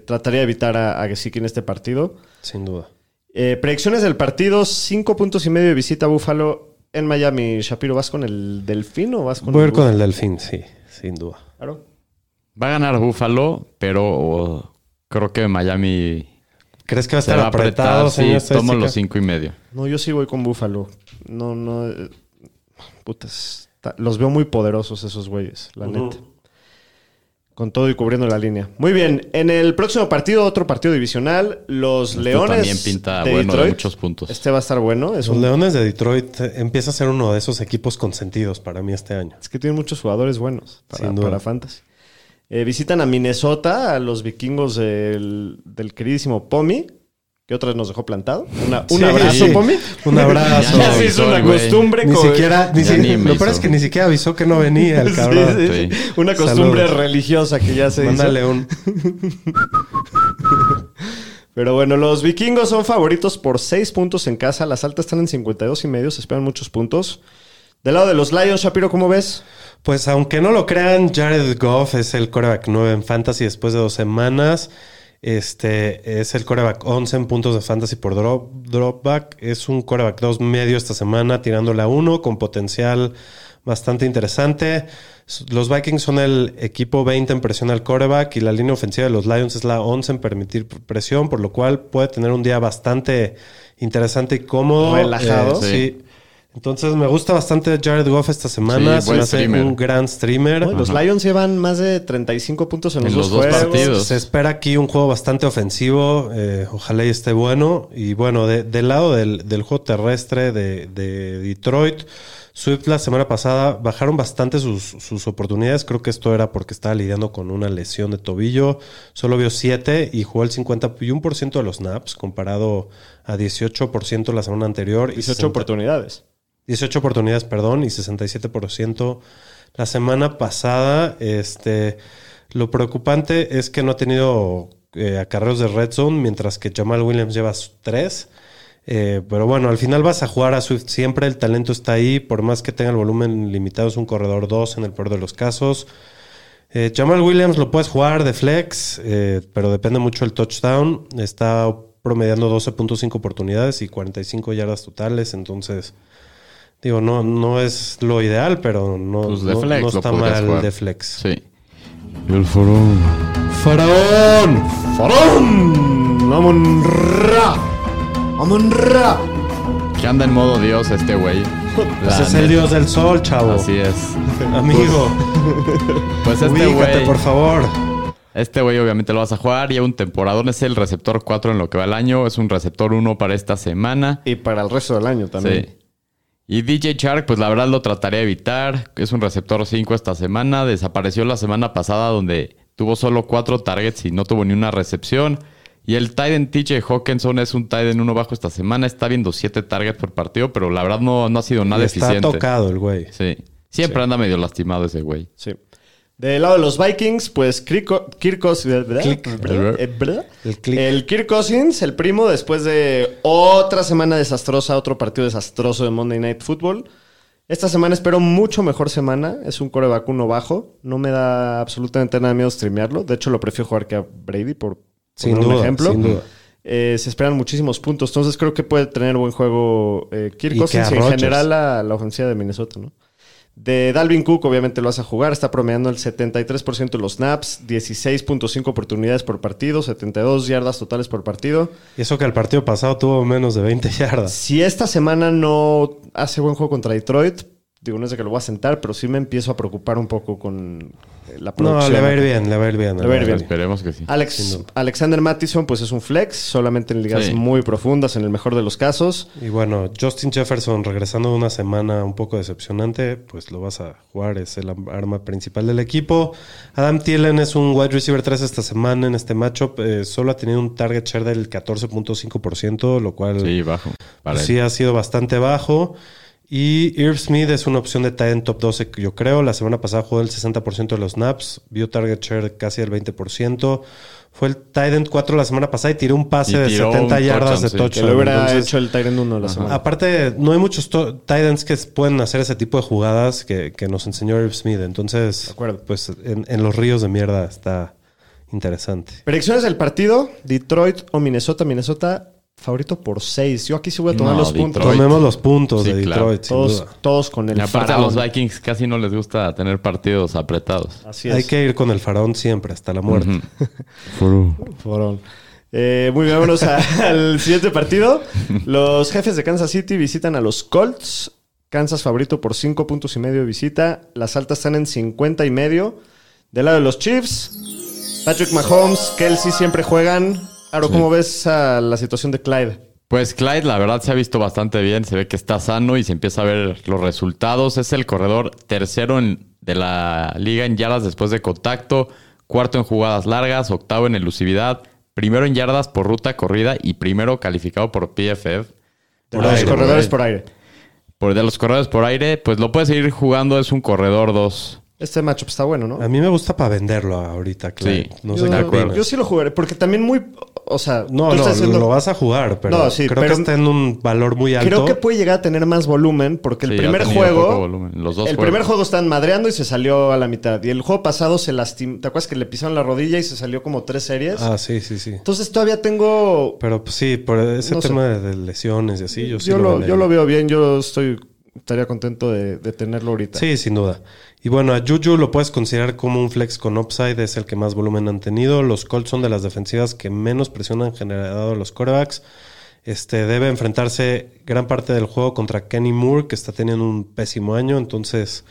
trataría de evitar a, a Gesicki en este partido. Sin duda. Eh, predicciones del partido: cinco puntos y medio de visita a Buffalo en Miami. Shapiro, ¿vas con el Delfín o vas con Voy a ir con el Delfín, sí, sin duda. Claro. Va a ganar Buffalo, pero oh, creo que Miami ¿Crees que va a estar va a apretar. apretado, Sí, tomo los cinco y medio. No, yo sí voy con Buffalo. No, no. eh, Putas. ta- Los veo muy poderosos esos güeyes, la neta. Con todo y cubriendo la línea. Muy bien. En el próximo partido, otro partido divisional, los Este Leones. también pinta de bueno de muchos puntos. Este va a estar bueno. Es, Los un- Leones de Detroit eh, empieza a ser uno de esos equipos consentidos para mí este año. es que tienen muchos jugadores buenos para, Sin duda. para Fantasy. Eh, visitan a Minnesota, a los vikingos del, del queridísimo Pomi, que otra vez nos dejó plantado. Una- un Sí, abrazo, sí. Pomi. Un abrazo. Ya se hizo avisó una costumbre. Ni siquiera, ni si- ni lo peor es que ni siquiera avisó que no venía el cabrón. Sí, sí. Una costumbre Saludos. religiosa que ya se hizo. Mándale un. Pero bueno, los vikingos son favoritos por 6 puntos en casa. Las altas están en 52 y medio. Se esperan muchos puntos. Del lado de los Lions, Shapiro, ¿cómo ves? Pues aunque no lo crean, Jared Goff es el coreback 9 en fantasy después de dos semanas. Este es el coreback 11 en puntos de fantasy por drop, dropback. Es un coreback 2 medio esta semana, tirándole a 1 con potencial bastante interesante. Los Vikings son el equipo 20 en presión al coreback y la línea ofensiva de los Lions es la 11 en permitir presión, por lo cual puede tener un día bastante interesante y cómodo. Relajado. Eh, Sí. sí. Entonces me gusta bastante Jared Goff esta semana. Sí, Se me buen hace streamer. un gran streamer. Los Lions llevan más de 35 puntos en, En los, dos dos juegos. partidos. Se espera aquí un juego bastante ofensivo. eh, ojalá y esté bueno. Y bueno, de- del lado del, del juego terrestre de, de Detroit, Swift la semana pasada bajaron bastante sus, sus oportunidades. Creo que esto era porque estaba lidiando con una lesión de tobillo. Solo vio 7 y jugó el 51% de los snaps comparado a 18% la semana anterior. y 18 60 oportunidades. 18 oportunidades, perdón, y 67% la semana pasada. Este, lo preocupante es que no ha tenido eh, acarreos de red zone, mientras que Jamal Williams lleva 3. pero bueno, al final vas a jugar a Swift siempre, el talento está ahí, por más que tenga el volumen limitado, es un corredor 2 en el peor de los casos. Eh, Jamal Williams lo puedes jugar de flex, eh, pero depende mucho del touchdown. Está promediando 12.5 oportunidades y 45 yardas totales, entonces... Digo, no, no es lo ideal, pero no, Pues de no- flex no lo está mal jugar. de flex. Sí. El. ¡Faraón! ¡Farón! ¡Amon Ra! ¡Amon Ra! Que anda en modo Dios este güey. Pues es el dios del sol, chavo. Así es. Amigo, Pues este ubícate, güey. por favor. Este güey obviamente lo vas a jugar. Lleva un temporadón. Es el receptor 4 en lo que va el año. Es un receptor 1 para esta semana. Y para el resto del año también. Sí. Y DJ Shark, pues la verdad lo trataré de evitar. Es un receptor 5 esta semana. Desapareció la semana pasada donde tuvo solo 4 targets y no tuvo ni una recepción. Y el Titan TJ Hawkinson es un Titan uno bajo esta semana. Está viendo 7 targets por partido, pero la verdad no, no ha sido nada Está eficiente. tocado el güey. Sí. Siempre anda medio lastimado ese güey. Sí. Del lado de los Vikings, pues Kirk Cousins, ¿verdad? Click. ¿verdad? Eh. El Kirk Cousins, el primo, después de otra semana desastrosa, otro partido desastroso de Monday Night Football. Esta semana espero mucho mejor semana. Es un coreback uno bajo. No me da absolutamente nada miedo streamearlo. De hecho, lo prefiero jugar que a Brady, por Sin poner un duda, ejemplo. sin duda. Eh, se esperan muchísimos puntos. Entonces creo que puede tener buen juego eh, Kirk Cousins y en general la, la ofensiva de Minnesota, ¿no? De Dalvin Cook, obviamente lo vas a jugar. Está promediando el 73% de los snaps, 16.5 oportunidades por partido, 72 yardas totales por partido. Y eso que el partido pasado tuvo menos de 20 yardas. Si esta semana no hace buen juego contra Detroit, digo, no es de que lo voy a sentar, pero sí me empiezo a preocupar un poco con eh, la No, producción. le va a ir bien, le va a ir bien. Le va a ir bien. Esperemos que sí. Alex, Alexander Mattison, pues es un flex, solamente en ligas Sí. muy profundas, en el mejor de los casos. Y bueno, Justin Jefferson regresando de una semana un poco decepcionante, pues lo vas a jugar, es el arma principal del equipo. Adam Thielen es un wide receiver 3 esta semana en este matchup, eh, solo ha tenido un target share del 14.5%, lo cual Sí, bajo. Para sí ha sido bastante bajo. Y Irv Smith es una opción de tight end top 12, que yo creo. La semana pasada jugó el 60% de los snaps, vio target share casi el 20%. Fue el tight end 4 la semana pasada y tiró un pase Y de tiró 70 un yardas de touchdown, sí. Que touchdown. lo hubiera Entonces, hecho el Tyrant 1 de la semana. Aparte, no hay muchos to- tight ends que pueden hacer ese tipo de jugadas que, que nos enseñó Irv Smith. Entonces, acuerdo. pues en, en los ríos de mierda está interesante. Predicciones del partido: Detroit o Minnesota. Minnesota favorito por 6. Yo aquí sí voy a tomar No, los puntos. Tomemos los puntos Sí, de claro. Detroit, sin Todos, duda. todos con el Y aparte a los Vikings casi no les gusta tener partidos apretados. Así es. Hay que ir con el faraón siempre, hasta la muerte. Faraón. Eh, muy bien, vámonos al siguiente partido. Los jefes de Kansas City visitan a los Colts. Kansas favorito por 5 puntos y medio de visita. Las altas están en 50 y medio. Del lado de los Chiefs, Patrick Mahomes, Kelsey siempre juegan. Aro, ¿cómo ves a la situación de Clyde? Pues Clyde, la verdad, se ha visto bastante bien. Se ve que está sano y se empieza a ver los resultados. Es el corredor tercero en- de la liga en yardas después de contacto, cuarto en jugadas largas, octavo en elusividad, primero en yardas por ruta corrida y primero calificado por PFF. De Por los aire, corredores por aire. Por de los corredores por aire, pues lo puede seguir jugando. Es un corredor 2. Este matchup está bueno, ¿no? A mí me gusta para venderlo ahorita, Clyde. Sí, no yo, sé qué opinas. yo sí lo jugaré, porque también muy... O sea, No, tú no, estás haciendo- lo vas a jugar, pero No, sí, creo pero- que está en un valor muy alto. Creo que puede llegar a tener más volumen porque el Sí, primer juego. Los dos el juegos. primer juego están madreando y se salió a la mitad. Y el juego pasado se lastimó. ¿Te acuerdas que le pisaron la rodilla y se salió como tres series? Ah, sí, sí, sí. Entonces todavía tengo. Pero pues, sí, por ese No sé. tema de lesiones y así, yo sí yo, lo, vendería. yo lo veo bien. Yo estoy. Estaría contento de, de tenerlo ahorita. Sí, sin duda. Y bueno, a Juju lo puedes considerar como un flex con upside, es el que más volumen han tenido. Los Colts son de las defensivas que menos presión han generado los corebacks. Este debe enfrentarse gran parte del juego contra Kenny Moore, que está teniendo un pésimo año. Entonces,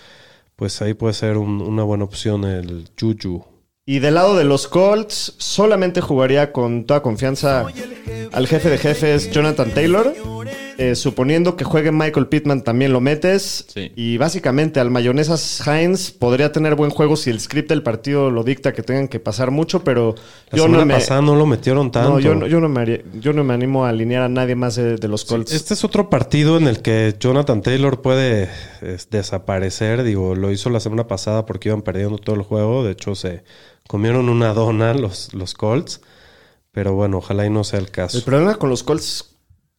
pues ahí puede ser un- una buena opción el Juju. Y del lado de los Colts, solamente jugaría con toda confianza al jefe de jefes, Jonathan Taylor. Eh, suponiendo que juegue Michael Pittman, también lo metes. Sí. Y básicamente al Mayonesas Hines podría tener buen juego si el script del partido lo dicta que tengan que pasar mucho, pero La yo semana no me. pasada no lo metieron tanto. No, yo, no- yo no me haría- yo no me animo a alinear a nadie más de, de los Colts. Este es otro partido en el que Jonathan Taylor puede es, desaparecer. Digo, lo hizo la semana pasada porque iban perdiendo todo el juego. De hecho, se comieron una dona los, los Colts. Pero bueno, ojalá y no sea el caso. El problema con los Colts,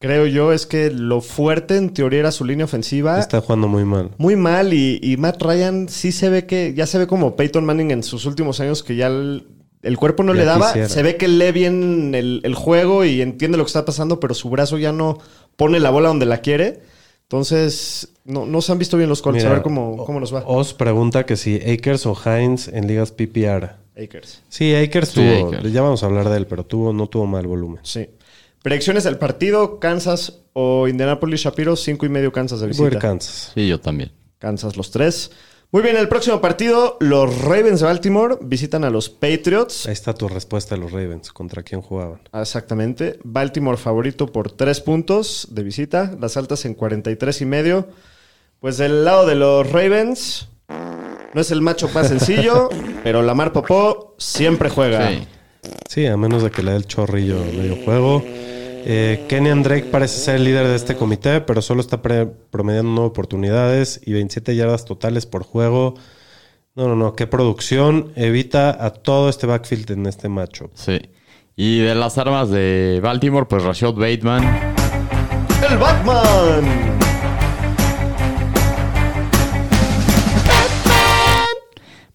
creo yo, es que lo fuerte en teoría era su línea ofensiva. Está jugando muy mal. Muy mal y, y Matt Ryan sí se ve que, ya se ve como Peyton Manning en sus últimos años que ya el, el cuerpo no Ya le daba. quisiera. Se ve que lee bien el, el juego y entiende lo que está pasando, pero su brazo ya no pone la bola donde la quiere. Entonces, no, no se han visto bien los Colts. A ver cómo, cómo nos va. Os pregunta que si Akers o Hines en ligas PPR. Akers. Sí, Akers Sí, tuvo. Akers. Ya vamos a hablar de él, pero tuvo, no tuvo mal volumen. Sí. Predicciones del partido, Kansas o Indianapolis Shapiro, cinco y medio Kansas de Voy a ir visita. Kansas. Sí, yo también. Kansas los tres. Muy bien, el próximo partido, los Ravens de Baltimore visitan a los Patriots. Ahí está tu respuesta de los Ravens. ¿Contra quién jugaban? Exactamente. Baltimore favorito por tres puntos de visita. Las altas en 43 y medio. Pues del lado de los Ravens, no es el macho más sencillo, pero Lamar Popó siempre juega. Sí. Sí, a menos de que le dé el chorrillo medio juego. Eh, Kenyan Drake parece ser el líder de este comité, pero solo está pre- promediando nueve oportunidades y 27 yardas totales por juego. No, no, no, qué producción. Evita a todo este backfield en este matchup. Sí. Y de las armas de Baltimore, pues Rashad Bateman. ¡El Batman!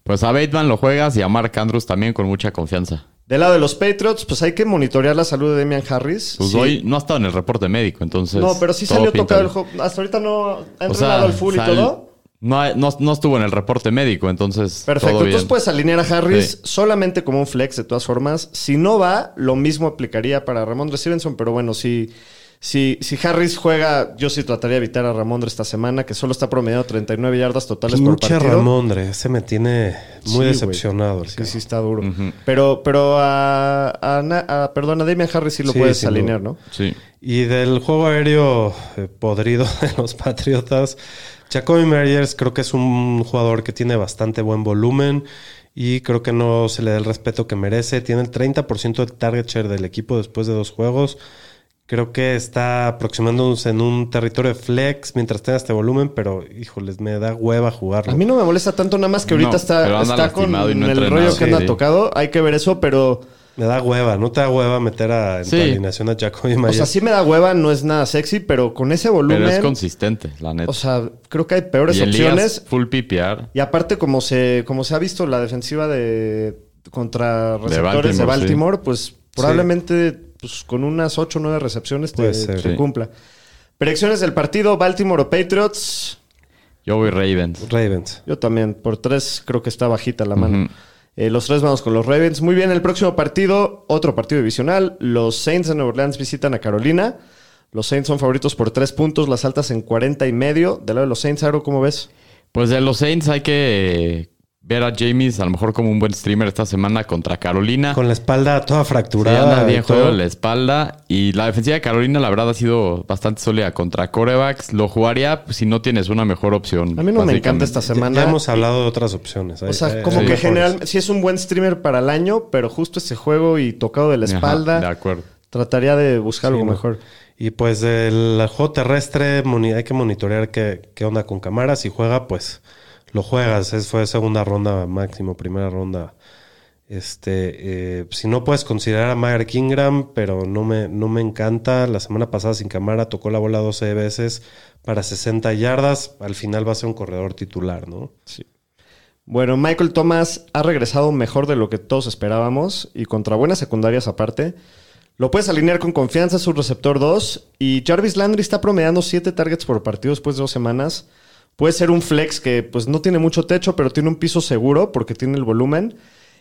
Pues a Bateman lo juegas y a Mark Andrews también con mucha confianza. Del lado de los Patriots, pues hay que monitorear la salud de Damian Harris. Pues Sí. hoy no ha estado en el reporte médico, entonces. No, pero sí salió tocado el juego. Hasta ahorita no ha O entrenado sea, al full y todo. No, no- no estuvo en el reporte médico, entonces. Perfecto. todo bien. Entonces puedes alinear a Harris Sí. solamente como un flex de todas formas. Si no va, lo mismo aplicaría para Ramondre Stevenson, pero bueno, si, si, si Harris juega, yo sí trataría de evitar a Ramondre esta semana, que solo está promediando 39 yardas totales por Pinche partido. Ramondre, ese me tiene muy decepcionado. el Sí, sí está duro. Pero, pero a, a, a- perdón, a Damian Harris sí lo Sí, puedes alinear, duda. ¿no? Sí. Y del juego aéreo eh, podrido de los Patriotas, Jacoby Meyers creo que es un jugador que tiene bastante buen volumen y creo que no se le da el respeto que merece. Tiene el 30% de target share del equipo después de dos juegos. Creo que está aproximándose en un territorio de flex mientras tenga este volumen, pero híjoles, me da hueva jugarlo. A mí no me molesta tanto, nada más que ahorita No, está, está con y no el rollo que anda Sí. tocado. Hay que ver eso, pero... Me da hueva, no te da hueva meter a, en tu alineación a Jacoby O Meyers. sea, sí me da hueva, no es nada sexy, pero con ese volumen... Pero es consistente, la neta. O sea, creo que hay peores y opciones. full PPR. Y aparte, como se, como se ha visto la defensiva de contra receptores de Baltimore, Baltimore, pues probablemente pues, con unas 8 o 9 recepciones te, Puede ser. te Sí. cumpla. Predicciones del partido, Baltimore o Patriots. Yo voy Ravens. Ravens. Yo también, por tres creo que está bajita la mano. Eh, los tres vamos con los Ravens. Muy bien, el próximo partido, otro partido divisional. Los Saints de Nueva Orleans visitan a Carolina. Los Saints son favoritos por tres puntos, las altas en 40 y medio. Del lado de los Saints, Aro, ¿cómo ves? Pues de los Saints hay que ver a James a lo mejor como un buen streamer esta semana contra Carolina. Con la espalda toda Sí, fracturada. anda bien juego la espalda. Y la defensiva de Carolina, la verdad, ha sido bastante sólida contra corebacks. Lo jugaría pues, si no tienes una mejor opción. A mí no me encanta esta semana. Ya, hemos hablado de otras opciones. O sea, hay- como que generalmente sí es un buen streamer para el año, pero justo ese juego y tocado de la Ajá, espalda, de acuerdo. trataría de buscar algo Sí, no. mejor. Y pues del juego terrestre hay que monitorear qué, qué onda con Camara. Si juega, pues lo juegas. Es, fue segunda ronda máximo, primera ronda. Este, eh, si no puedes considerar a Mark Ingram, pero no me, no me encanta. La semana pasada sin Camara tocó la bola 12 veces para 60 yardas. Al final va a ser un corredor titular, ¿no? Bueno, Michael Thomas ha regresado mejor de lo que todos esperábamos y contra buenas secundarias aparte. Lo puedes alinear con confianza, es un receptor 2. Y Jarvis Landry está promediando 7 targets por partido después de dos semanas. Puede ser un flex que pues no tiene mucho techo, pero tiene un piso seguro porque tiene el volumen.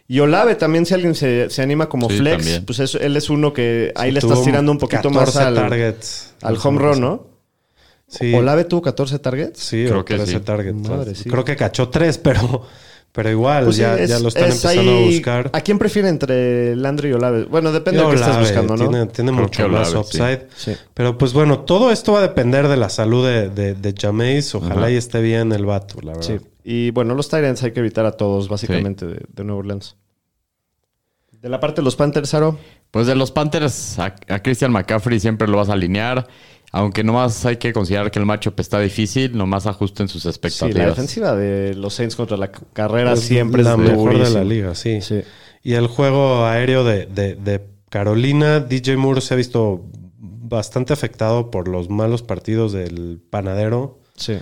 Y Olave también, si alguien se, se anima como Sí, flex, también. pues es- él es uno que ahí Sí, le estás tirando un poquito más 14 al, targets. al home run, ¿no? Sí. Olave tuvo 14 targets. Sí, Creo o que 13 sí. targets. Madre, sí. Creo que cachó tres, pero, pero igual Pues sí, ya, es- ya lo están es empezando ahí- a buscar. ¿A quién prefiere entre Landry y Olave? Bueno, depende de Yo lo que estés Olave, buscando, ¿no? Tiene, tiene mucho más Olave, sí. upside. Sí. Pero pues bueno, todo esto va a depender de la salud de, de, de Jameis. Ojalá Ajá. y esté bien el vato, la verdad. Sí. Y bueno, los Tyrants hay que evitar a todos, básicamente, de, de Nueva Orleans. De la parte de los Panthers, Aro. Pues de los Panthers, a, a Christian McCaffrey siempre lo vas a alinear. Aunque nomás hay que considerar que el matchup está difícil, nomás ajusten sus Sí, expectativas. la defensiva de los Saints contra la carrera Es siempre la es mejor de la liga, sí. Sí. Y el juego aéreo de, de- de Carolina, DJ Moore se ha visto bastante afectado por los malos partidos del panadero. Sí.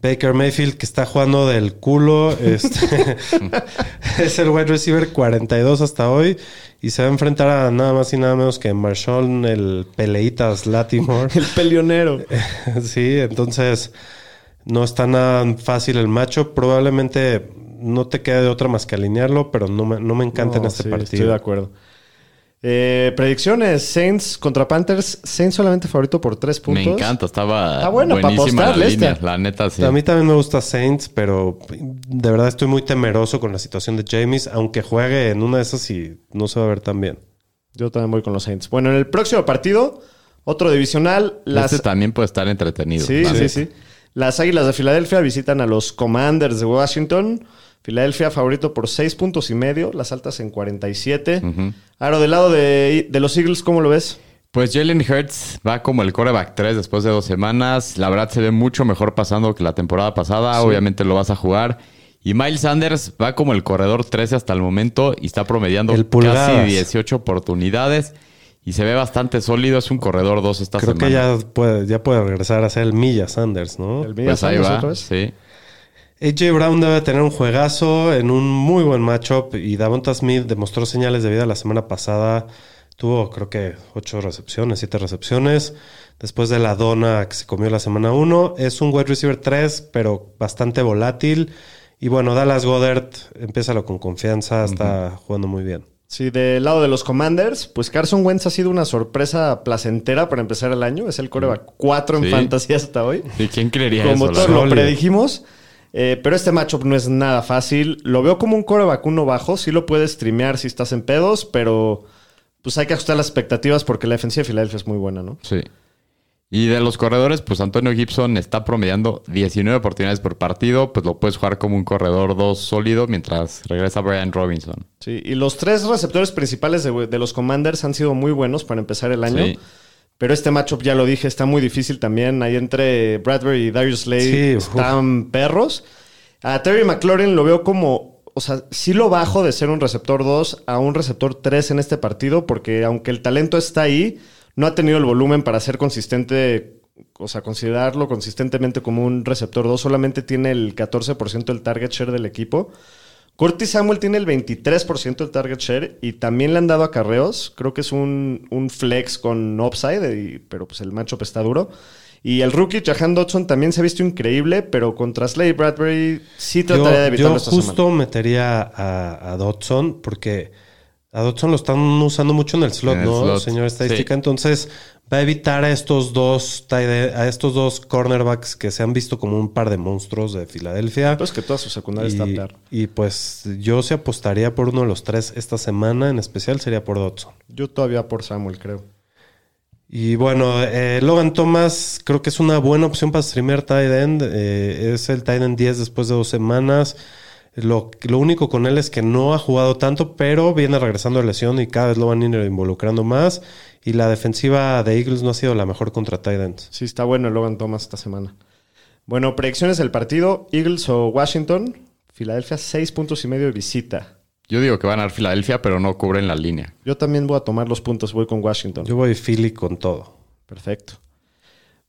Baker Mayfield, que está jugando del culo, este, es el wide receiver 42 hasta hoy y se va a enfrentar a nada más y nada menos que Marshawn, el peleitas Latimore. El pelionero. sí, entonces no está nada fácil el macho. Probablemente no te quede de otra más que alinearlo, pero no me, no me encanta en este sí, partido. Estoy de acuerdo. Eh, predicciones: Saints contra Panthers. Saints solamente favorito por tres puntos. Me encanta, estaba Está buena para la línea. La neta, sí. A mí también me gusta Saints, pero de verdad estoy muy temeroso con la situación de James, aunque juegue en una de esas y no se va a ver tan bien. Yo también voy con los Saints. Bueno, en el próximo partido, otro divisional. Las Este también puede estar entretenido. Sí, sí, sí. Las Águilas de Filadelfia visitan a los Commanders de Washington. Filadelfia favorito por 6 puntos y medio, las altas en 47. Aro, del lado de, de los Eagles, ¿cómo lo ves? Pues Jalen Hurts va como el coreback 3 después de dos semanas. La verdad se ve mucho mejor pasando que la temporada pasada. Obviamente lo vas a jugar. Y Miles Sanders va como el corredor 13 hasta el momento y está promediando El casi pulgadas. 18 oportunidades. Y se ve bastante sólido. Es un corredor 2 esta Creo semana. que ya puede, ya puede regresar a ser el Milla Sanders, ¿no? El Milla Pues ahí Sanders va. otra vez. Sí. AJ Brown debe tener un juegazo en un muy buen matchup y Davonta Smith demostró señales de vida la semana pasada. Tuvo creo que ocho recepciones, siete recepciones. Después de la dona que se comió la semana 1. Es un wide receiver 3, pero bastante volátil. Y bueno, Dallas Goddard, empiézalo con confianza, está jugando muy bien. Sí, del lado de los Commanders, pues Carson Wentz ha sido una sorpresa placentera para empezar el año. Es el coreback 4 en Sí. fantasy hasta hoy. Sí, ¿Quién creería Como eso? la todos lo predijimos. Eh, pero este matchup no es nada fácil. Lo veo como un coreback uno bajo. Sí lo puedes streamear si estás en pedos, pero pues hay que ajustar las expectativas porque la defensiva de Filadelfia es muy buena, ¿no? Sí. Y de los corredores, pues Antonio Gibson está promediando 19 oportunidades por partido. Pues lo puedes jugar como un corredor 2 sólido mientras regresa Brian Robinson. Sí, y los tres receptores principales de, de los Commanders han sido muy buenos para empezar el año. Sí. Pero este matchup, ya lo dije, está muy difícil también. Ahí entre Bradbury y Darius Slade Sí, uf. están perros. A Terry McLaurin lo veo como, o sea, sí lo bajo de ser un receptor 2 a un receptor 3 en este partido, porque aunque el talento está ahí, no ha tenido el volumen para ser consistente, o sea, considerarlo consistentemente como un receptor 2. Solamente tiene el 14% del target share del equipo. Curtis Samuel tiene el 23% del target share y también le han dado acarreos. Creo que es un, un flex con upside, y- pero pues el matchup está duro. Y el rookie Jahan Dodson también se ha visto increíble, pero contra Slade Bradbury sí Yo, trataría de evitarlo yo esta justo semana. metería a, a Dodson porque a Dodson lo están usando mucho en el slot, En el ¿no? slot, Señor estadística. sí. Entonces va a evitar a estos dos a estos dos cornerbacks que se han visto como un par de monstruos de Filadelfia. Pues que toda su secundaria está y pues yo se apostaría por uno de los tres esta semana, en especial sería por Dodson. Yo todavía por Samuel, creo. Y bueno, eh, Logan Thomas creo que es una buena opción para streamer tight end. Eh, es el tight end 10 después de dos semanas. Lo, lo único con él es que no ha jugado tanto, pero viene regresando de lesión y cada vez lo van a ir involucrando más. Y la defensiva de Eagles no ha sido la mejor contra tight ends. Sí, está bueno el Logan Thomas esta semana. Bueno, predicciones del partido: Eagles o Washington. Filadelfia, seis puntos y medio de visita. Yo digo que van a dar Filadelfia, pero no cubren la línea. Yo también voy a tomar los puntos, voy con Washington. Yo voy Philly con todo. Perfecto.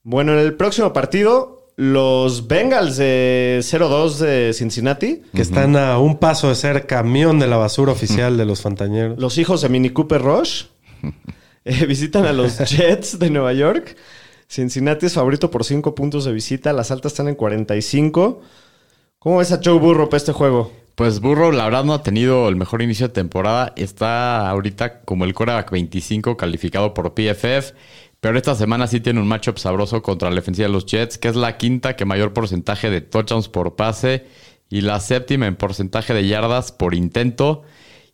Bueno, en el próximo partido, los Bengals de 0-2 de Cincinnati, Que están a un paso de ser camión de la basura oficial de los Fantañeros. los hijos de Mini Cooper Rush, eh, visitan a los Jets de Nueva York. Cincinnati es favorito por 5 puntos de visita, las altas están en 45. ¿Cómo ves a Joe Burrow para este juego? Pues Burrow, la verdad, no ha tenido el mejor inicio de temporada. Está ahorita como el quarterback 25 calificado por PFF. Pero esta semana sí tiene un matchup sabroso contra la defensiva de los Jets, que es la quinta que mayor porcentaje de touchdowns por pase y la séptima en porcentaje de yardas por intento.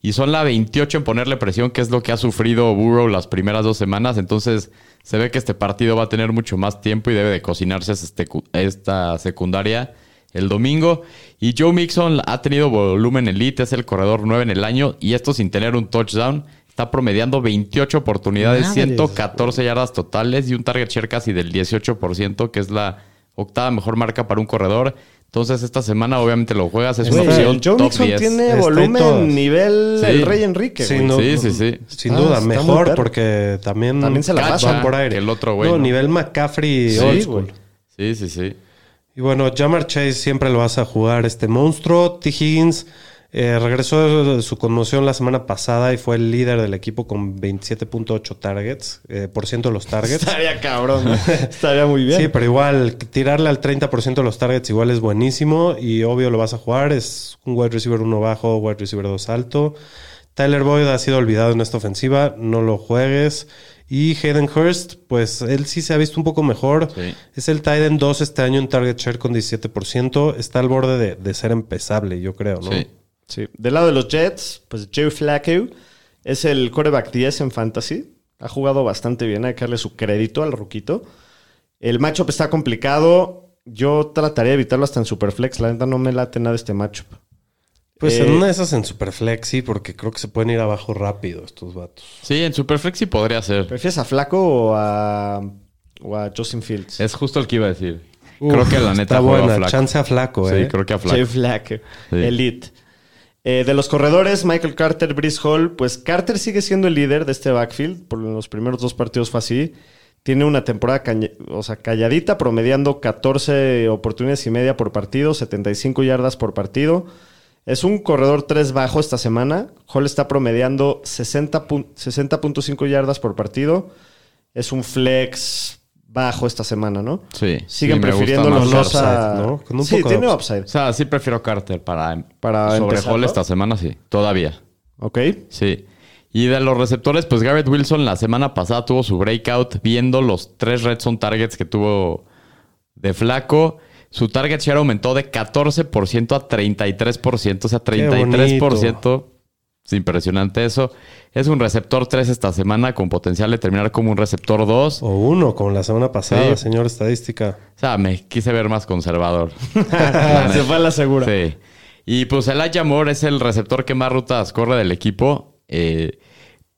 Y son la 28 en ponerle presión, que es lo que ha sufrido Burrow las primeras dos semanas. Entonces se ve que este partido va a tener mucho más tiempo y debe de cocinarse esta secundaria el domingo. Y Joe Mixon ha tenido volumen elite, es el corredor 9 en el año y esto sin tener un touchdown. Está promediando 28 oportunidades, Madres. 114 yardas totales y un target share casi del 18%, que es la octava mejor marca para un corredor. Entonces esta semana obviamente lo juegas, es una opción Joe top Mixon 10. tiene volumen nivel Sí. el Rey Enrique. Sí, no- Sí, sí, sí. Sin duda, muy mejor porque también, También se la va pasa. por aire. el otro güey, No, ¿no? nivel McCaffrey Sí, old school. Sí, sí, sí. Y bueno, Jamar Chase siempre lo vas a jugar este monstruo. T. Higgins eh, regresó de su conmoción la semana pasada y fue el líder del equipo con 27.8 targets, eh, por ciento de los targets. Estaría cabrón. Estaría muy bien. Sí, pero igual, tirarle al 30% de los targets igual es buenísimo y obvio lo vas a jugar. Es un wide receiver 1 bajo, wide receiver 2 alto. Tyler Boyd ha sido olvidado en esta ofensiva, no lo juegues. Y Hayden Hurst, pues él sí se ha visto un poco mejor. Sí. Es el Titan 2 este año en target share con 17%. Está al borde de, de ser empezable, yo creo, ¿no? Sí. Sí. Del lado de los Jets, pues Joe Flacco es el quarterback 10 en fantasy. Ha jugado bastante bien, hay que darle su crédito al ruquito. El matchup está complicado. Yo trataría de evitarlo hasta en Superflex. La neta no me late nada este matchup. Pues Eh, en una de esas en Superflex, sí, porque creo que se pueden ir abajo rápido estos vatos. Sí, en Superflex sí podría ser. ¿Prefieres a Flaco o a, o a Justin Fields? Es justo el que iba a decir. Uf, creo que la neta Está buena, flaco. chance a flaco, Sí, ¿eh? creo que a flaco. Jay Flaco. Sí. Elite. Eh, de los corredores, Michael Carter, Brice Hall. Pues Carter sigue siendo el líder de este backfield. Por los primeros dos partidos fue así. Tiene una temporada o sea, calladita, promediando 14 oportunidades y media por partido, 75 yardas por partido. Es un corredor 3 bajo esta semana. Hall está promediando 60 pun- 60.5 yardas por partido. Es un flex bajo esta semana, ¿no? Sí. Siguen sí, prefiriendo los más dos Carter. a... upside, ¿no? Con un sí, poco tiene upside. upside. O sea, sí prefiero Carter para, Para sobre. Hall esta semana, sí. Todavía. ¿Ok? Sí. Y de los receptores, pues Garrett Wilson la semana pasada tuvo su breakout viendo los tres red zone targets que tuvo de flaco. Su target share aumentó de 14% a 33%. O sea, 33%. Es impresionante eso. Es un receptor 3 esta semana con potencial de terminar como un receptor 2. O uno, como la semana pasada, Sí. señor estadística. O sea, me quise ver más conservador. Se fue a la segura. Sí. Y pues Elijah Moore es el receptor que más rutas corre del equipo. eh,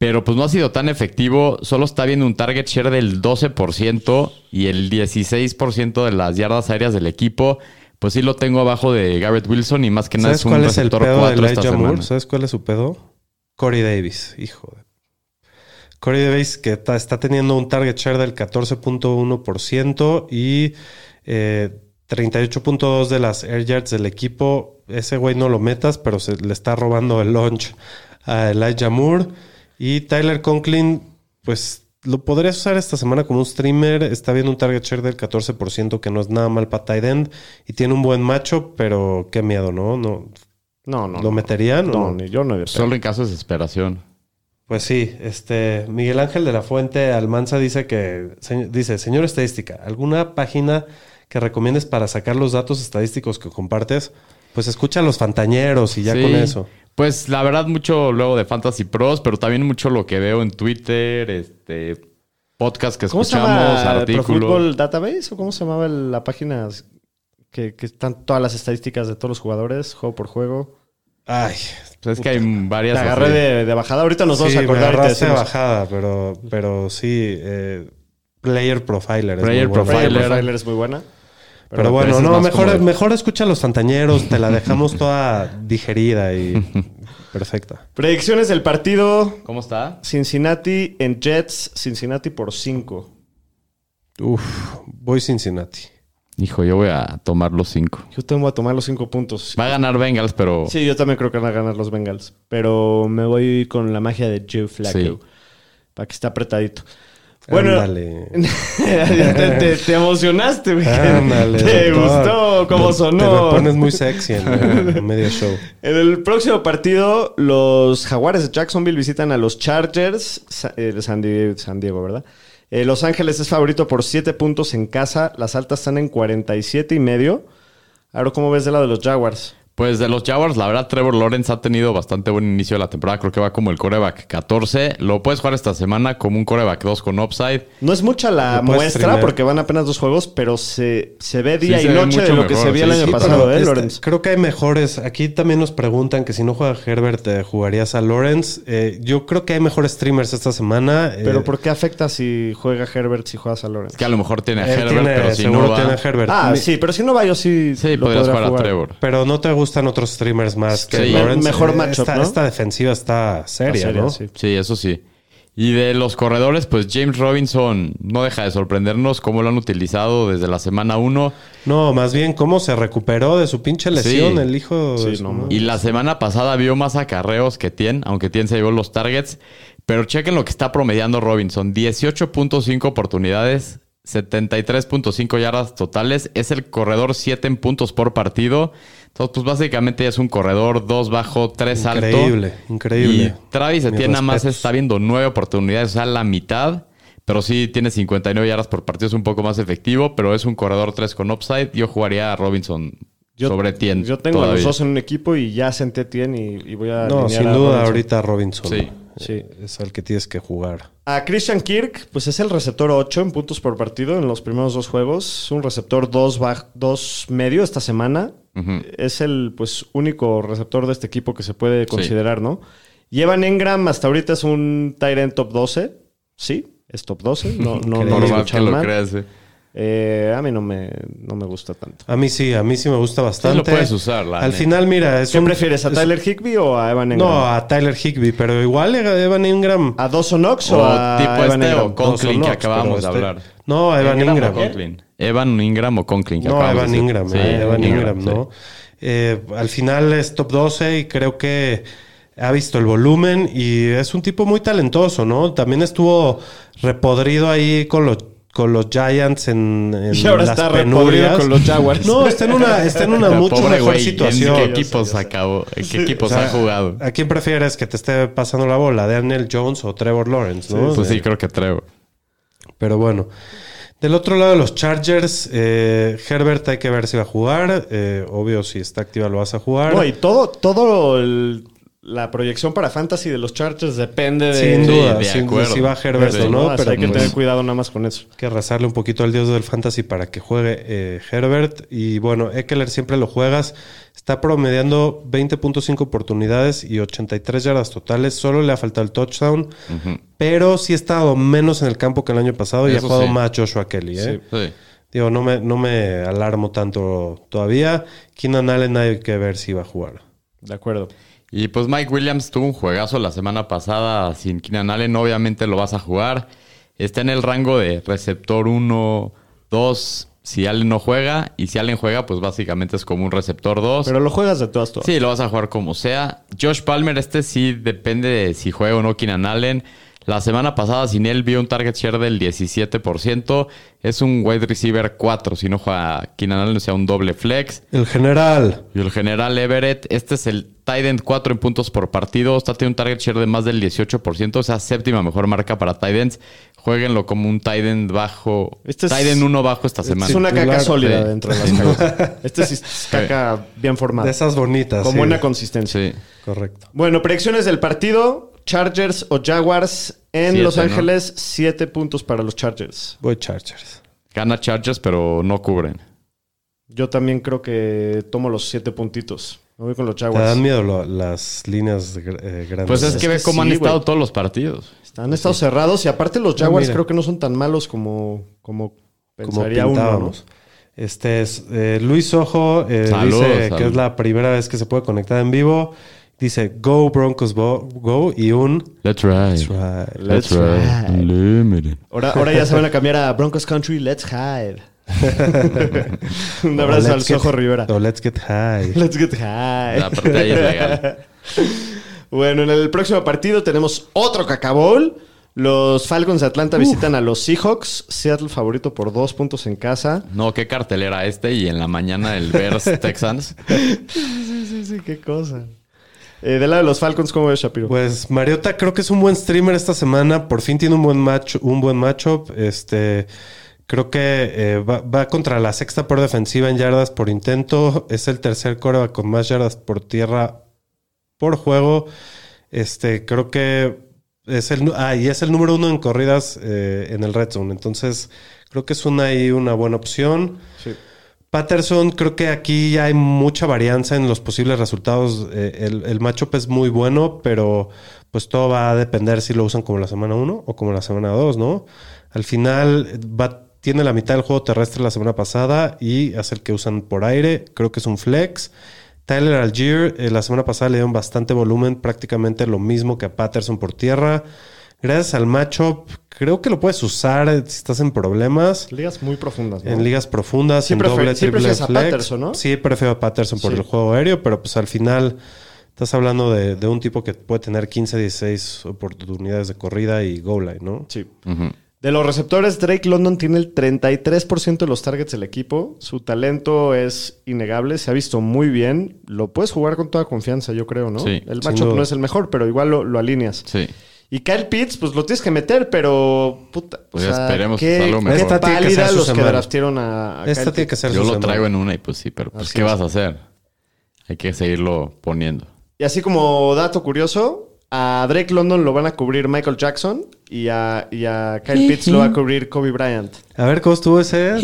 pero pues no ha sido tan efectivo. Solo está viendo un target share del 12% y el 16% de las yardas aéreas del equipo. Pues sí lo tengo abajo de Garrett Wilson y más que nada ¿Sabes es un cuál es el pedo de 4 esta Elijah Moore? ¿Sabes cuál es su pedo? Corey Davis, hijo de... Corey Davis que está teniendo un target share del 14.1% y eh, 38.2 de las air yards del equipo. Ese güey no lo metas, pero se le está robando el launch a Elijah Moore. Y Tyler Conklin, pues lo podrías usar esta semana como un streamer. Está viendo un target share del 14%, que no es nada mal para tight end. Y tiene un buen macho, pero qué miedo, ¿no? no No, no. ¿Lo meterían? No, no? ni yo no. Solo en caso de desesperación. Pues sí, este Miguel Ángel de la Fuente Almanza dice que se- dice, señor estadística, ¿alguna página que recomiendes para sacar los datos estadísticos que compartes? Pues escucha a los fantañeros y ya Sí. con eso. Pues la verdad, mucho luego de Fantasy Pros, pero también mucho lo que veo en Twitter, este podcast que ¿Cómo se escuchamos, llama? ¿Pro artículos. Football Database? ¿O cómo se llamaba la página que, que están todas las estadísticas de todos los jugadores, juego por juego? Ay, Pues es que hay varias. Te agarré de, de bajada. Ahorita nos vamos sí, a acordar de bajada, pero, pero sí, eh, Player Profiler. es Player muy bueno. Player Profiler. Profiler es muy buena. Pero, bueno, no, mejor, mejor escucha a los fantañeros, te la dejamos toda digerida y perfecta. Predicciones del partido. ¿Cómo está? Cincinnati en Jets. Cincinnati por 5. Uf, voy Cincinnati. Hijo, yo voy a tomar los cinco. Yo tengo a tomar los 5 puntos. Va a ganar Bengals, pero. Sí, yo también creo que van a ganar los Bengals. Pero me voy con la magia de Joe Flacco. Sí. Para que esté apretadito. Bueno, te, te- te emocionaste, güey. Ándale, ¿Te doctor. gustó cómo sonó? Te me pones muy sexy en, en medio show. En el próximo partido, los Jaguares de Jacksonville visitan a los Chargers eh, de San, Die- San Diego, ¿verdad? Eh, los Ángeles es favorito por 7 puntos en casa. Las altas están en 47 y medio. Ahora, ¿cómo ves de lado de los Jaguars? Pues de los Jaguars, la verdad, Trevor Lawrence ha tenido bastante buen inicio de la temporada. Creo que va como el coreback 14. Lo puedes jugar esta semana como un coreback 2 con upside. No es mucha la muestra porque van apenas dos juegos, pero se, se ve día Sí, y noche de lo que se vio el año sí, pasado, ¿eh, este, Lawrence? Creo que hay mejores. Aquí también nos preguntan que si no juega Herbert, ¿te jugarías a Lawrence? Eh, yo creo que hay mejores streamers esta semana. eh, Pero ¿por qué afecta si juega Herbert si juegas a Es Lawrence? que a lo mejor tiene a él Herbert, tiene- pero si no va... tiene a Herbert. Ah, sí, pero si no va yo sí Sí, lo podrías podría jugar a Trevor. Pero no te gustan otros streamers más que Sí. Lawrence. Mejor Eh, matchup, esta, ¿no? esta defensiva está seria, seria, ¿no? sí. Sí, eso sí. Y de los corredores, pues James Robinson no deja de sorprendernos cómo lo han utilizado desde la semana 1. No, más bien cómo se recuperó de su pinche lesión Sí. el hijo de no. Y la semana pasada vio más acarreos que Tien, aunque Tien se llevó los targets. Pero chequen lo que está promediando Robinson. 18.5 oportunidades, 73.5 yardas totales. Es el corredor 7 en puntos por partido. Entonces, pues básicamente es un corredor 2 bajo, 3 alto. Increíble, increíble. Y Travis Etienne nada más está viendo 9 oportunidades, o sea, la mitad. Pero sí tiene 59 yardas por partido, es un poco más efectivo. Pero es un corredor 3 con upside. Yo jugaría a Robinson Yo, sobre Tien. Yo tengo a los dos en un equipo y ya senté Tien y, y voy a No, sin a duda Robinson. ahorita Robinson. Sí. Sí. Es al que tienes que jugar. A Christian Kirk, pues es el receptor 8 en puntos por partido en los primeros dos juegos. Es un receptor 2 dos medio esta semana. Ujú. Es el pues único receptor de este equipo que se puede considerar, ¿no? Y Evan Engram hasta ahorita es un Tyrant top 12. Sí, es top 12. No, no, no que escucharon lo creas. eh. Eh, a mí no me, no me gusta tanto. A mí sí, a mí sí me gusta bastante. lo puedes usar, la Al neta. final, mira, es ¿Qué un- prefieres, a es- Tyler Higby o a Evan Engram? No, a Tyler Higby, pero igual a Evan Ingram. ¿A Dawson Knox o, O a tipo Evan este Engram? o Conklin que Knox, acabamos de este- hablar. No, a Evan Ingram o Ingram. Conklin. Evan Ingram o Conklin. que No, acabamos Evan decir. Ingram, Sí, eh, Evan Ingram, sí. ¿no? Eh, al final es top 12 y creo que ha visto el volumen y es un tipo muy talentoso, ¿no? También estuvo repodrido ahí con los con los Giants en, en Y ahora las está penurias. con los Jaguars. No, está en una, está en una mucho pobre mejor situación. ¿En qué equipos acabó? ¿En qué equipos O sea, ha jugado? ¿A quién prefieres que te esté pasando la bola? ¿Daniel Jones o Trevor Lawrence? ¿no? Pues sí, creo que Trevor. Pero bueno. Del otro lado de los Chargers, eh, Herbert hay que ver si va a jugar. Eh, obvio, si está activa lo vas a jugar. No, y todo, todo el- la proyección para Fantasy de los Chargers depende de... Sin Sí, duda, de sin duda, acuerdo. si va Herbert o no, pero hay que pues, tener cuidado nada más con eso. hay que rezarle un poquito al dios del fantasy para que juegue eh, Herbert. Y bueno, Eckler siempre lo juegas. Está promediando 20.5 oportunidades y 83 yardas totales. Solo le ha faltado el touchdown. Pero sí ha estado menos en el campo que el año pasado y ha jugado sí. más Joshua Kelly. ¿eh? Sí. Digo, no me, no me alarmo tanto todavía. Keenan Allen hay que ver si va a jugar. De acuerdo. Y pues Mike Williams tuvo un juegazo la semana pasada sin Keenan Allen. Obviamente lo vas a jugar. Está en el rango de receptor 1, 2. Si Allen no juega. Y si Allen juega, pues básicamente es como un receptor 2. Pero lo juegas de todas, todas. Sí, lo vas a jugar como sea. Josh Palmer, este sí depende de si juega o no Keenan Allen. La semana pasada sin él vio un target share del 17%. Es un wide receiver 4 si no juega Keenan Allen, o sea, un doble flex. El general. Y el general Everett, este es el tight end 4 en puntos por partido. Está teniendo un target share de más del 18%, o sea, séptima mejor marca para tight ends. Jueguenlo como un tight end bajo. Este es- tight end 1 bajo esta semana. Es una caca sólida sí. dentro de las cacas. Este es caca bien formada. De esas bonitas. Con sí. buena consistencia. Sí. Correcto. Bueno, predicciones del partido. Chargers o Jaguars en Siete, Los ¿no? Ángeles. Siete puntos para los Chargers. Voy Chargers. Gana Chargers, pero no cubren. Yo también creo que tomo los siete puntitos. Me voy con los ¿Te dan Jaguars. miedo lo- las líneas eh, grandes? Pues es Es que ve que cómo han estado todos los partidos. Han estado cerrados y aparte los Jaguars mira. creo que no son tan malos como, como como pensaría uno. ¿no? Este es eh, Luis Ojo eh, Saludos, dice que es la primera vez que se puede conectar en vivo. Dice Go Broncos Bo- Go y un Let's ride. Let's ride. Let's ride. Unlimited. Ahora, ahora ya se van a cambiar a Broncos Country. Let's hide. Un abrazo al let's get- Sojo Rivera. o Let's Get High. Let's get high. La parte de ahí es legal. Bueno, en el próximo partido tenemos otro cacabol. Los Falcons de Atlanta visitan a los Seahawks. Seattle favorito por dos puntos en casa. No, qué cartelera este y en la mañana el Bears Texans. Sí, sí, sí, qué cosa. Eh, del lado de los Falcons, ¿cómo ves, Shapiro? Pues Mariota creo que es un buen streamer esta semana. Por fin tiene un buen match, un buen matchup. Este creo que eh, va, va contra la sexta por defensiva en yardas por intento. Es el tercer coreback con más yardas por tierra por juego. Este creo que es el ah, y es el número uno en corridas eh, en el red zone. Entonces creo que es una ahí una buena opción. Sí. Patterson, creo que aquí hay mucha varianza en los posibles resultados. Eh, el, el matchup es muy bueno, pero pues todo va a depender si lo usan como la semana 1 o como la semana 2, ¿no? Al final va, tiene la mitad del juego terrestre la semana pasada y es el que usan por aire. Creo que es un flex. Tyler Algier, eh, la semana pasada le dieron bastante volumen, prácticamente lo mismo que a Patterson por tierra. Gracias al matchup, creo que lo puedes usar si estás en problemas. Ligas muy profundas, ¿no? En ligas profundas, Sí en doble, sí triple prefieres a flex. Patterson, ¿no? Sí, prefiero a Patterson por Sí. el juego aéreo, pero pues al final estás hablando de, de un tipo que puede tener 15, 16 oportunidades de corrida y goal line, ¿no? Sí. De los receptores, Drake London tiene el 33% de los targets del equipo. Su talento es innegable, se ha visto muy bien. Lo puedes jugar con toda confianza, yo creo, ¿no? Sí, el matchup no es el mejor, pero igual lo, lo alineas. Sí. Y Kyle Pitts, pues lo tienes que meter, pero puta. Pues esperemos que qué, salga qué mejor. Esta tiene que ser los que semana. draftearon a, a Esta Kyle tiene que ser Yo lo semana. traigo en una y pues sí, pero pues Así ¿qué es. vas a hacer? Hay que seguirlo poniendo. Y así como dato curioso, A Drake London lo van a cubrir Michael Jackson y a, y a Kyle Pitts lo va a cubrir Kobe Bryant. A ver, ¿cómo estuvo ese?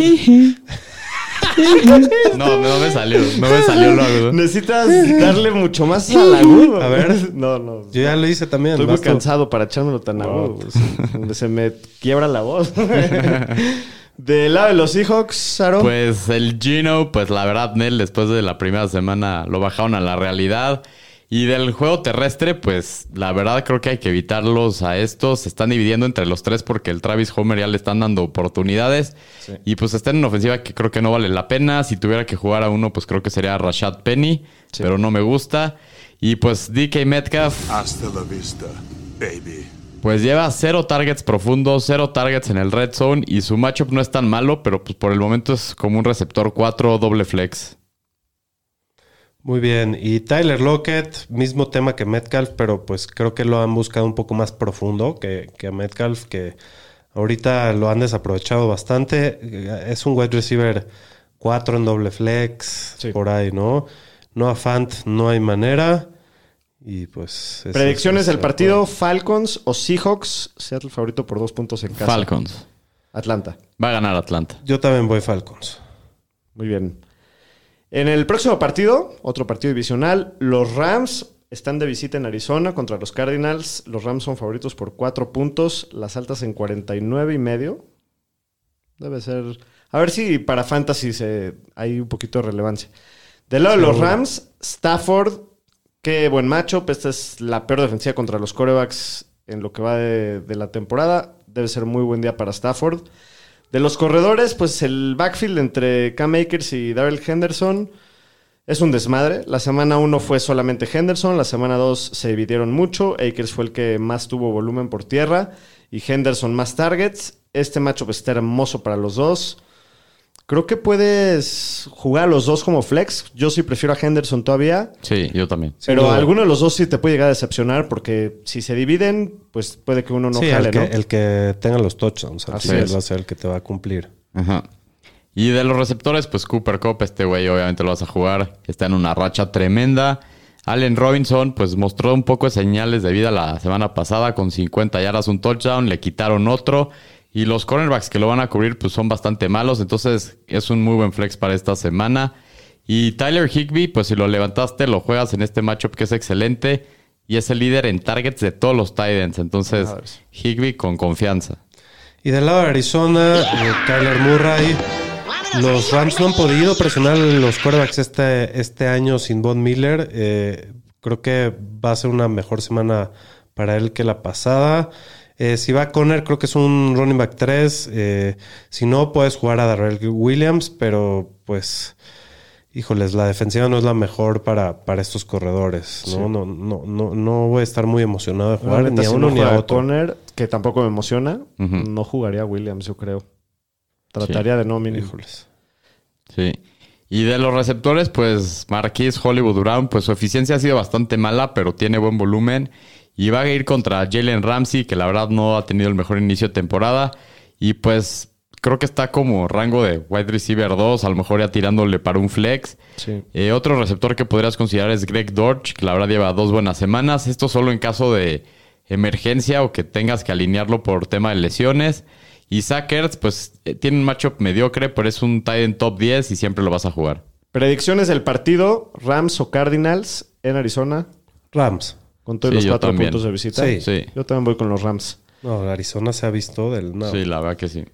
No, no me salió. No me salió lo agudo. Necesitas darle mucho más al agudo. A ver. No, no. Yo ya lo hice también. Estoy muy tú. cansado para echármelo tan agudo. Se, se me quiebra la voz. Del lado de los Seahawks, Saro. Pues el Gino, pues la verdad, Nel, después de la primera semana lo bajaron a la realidad. Y del juego terrestre, pues la verdad creo que hay que evitarlos a estos. Se están dividiendo entre los tres porque el Travis Homer ya le están dando oportunidades. Y pues están en ofensiva que creo que no vale la pena. Si tuviera que jugar a uno, pues creo que sería Rashad Penny, pero no me gusta. Y pues DK Metcalf, Hasta la vista, baby. pues lleva cero targets profundos, cero targets en el red zone y su matchup no es tan malo, pero pues por el momento es como un receptor 4 doble flex. Muy bien. Y Tyler Lockett, mismo tema que Metcalf, pero pues creo que lo han buscado un poco más profundo que, que a Metcalf, que ahorita lo han desaprovechado bastante. Eh, Es un wide receiver 4 en doble flex, Sí. por ahí, ¿no? No a Fant, no hay manera. Y pues... Predicciones es- del partido: Falcons o Seahawks. Seattle favorito por dos puntos en casa. Falcons. Atlanta. Va a ganar Atlanta. Yo también voy Falcons. Muy bien. En el próximo partido, otro partido divisional, los Rams están de visita en Arizona contra los Cardinals. Los Rams son favoritos por cuatro puntos, las altas en 49 y medio. Debe ser. A ver si para Fantasy se, hay un poquito de relevancia. Del lado de los Rams, Stafford, qué buen matchup. Esta es la peor defensiva contra los corebacks en lo que va de, de la temporada. Debe ser muy buen día para Stafford. De los corredores, pues el backfield entre Cam Akers y Darrell Henderson es un desmadre. La semana 1 fue solamente Henderson, la semana 2 se dividieron mucho. Akers fue el que más tuvo volumen por tierra y Henderson más targets. Este matchup está hermoso para los dos. Creo que puedes jugar a los dos como flex. Yo sí prefiero a Henderson todavía. Sí, yo también. Pero alguno de los dos sí te puede llegar a decepcionar porque si se dividen, pues puede que uno no sí, jale, el, que, ¿no? el que tenga los touchdowns. al Así final es. va a ser el que te va a cumplir. Ajá. Y de los receptores, pues Cooper Cup, este güey obviamente lo vas a jugar. Está en una racha tremenda. Allen Robinson, pues mostró un poco de señales de vida la semana pasada con 50 yardas, un touchdown, le quitaron otro. Y los cornerbacks que lo van a cubrir, pues son bastante malos. Entonces es un muy buen flex para esta semana. Y Tyler Higby, pues si lo levantaste, lo juegas en este matchup que es excelente. Y es el líder en targets de todos los Titans. Entonces, Higby con confianza. Y del lado de Arizona, eh, Kyler Murray. Los Rams no han podido presionar los quarterbacks este, este año sin Von Miller. Eh, creo que va a ser una mejor semana para él que la pasada. Eh, si va Conner, creo que es un running back 3. Eh, si no, puedes jugar a Darrell Williams, pero pues, híjoles, la defensiva no es la mejor para, para estos corredores. ¿no? No, no, no, no voy a estar muy emocionado de jugar ni a si uno no ni a otro. Conner, que tampoco me emociona, no jugaría a Williams, yo creo. Trataría de no mínimo. Híjoles. Sí. Y de los receptores, pues Marquis Hollywood Brown, pues su eficiencia ha sido bastante mala, pero tiene buen volumen. Y va a ir contra Jalen Ramsey, que la verdad no ha tenido el mejor inicio de temporada. Y pues creo que está como rango de wide receiver 2, a lo mejor ya tirándole para un flex. Sí. Eh, otro receptor que podrías considerar es Greg Dortch, que la verdad lleva dos buenas semanas. Esto solo en caso de emergencia o que tengas que alinearlo por tema de lesiones. Y Zach Ertz, pues eh, tiene un matchup mediocre, pero es un tight end top 10 y siempre lo vas a jugar. Predicciones del partido, Rams o Cardinals en Arizona, Rams. Con todos Sí, los cuatro también. puntos de visita. Sí. Sí. Yo también voy con los Rams. No, Arizona se ha visto del. Sí, la verdad que sí.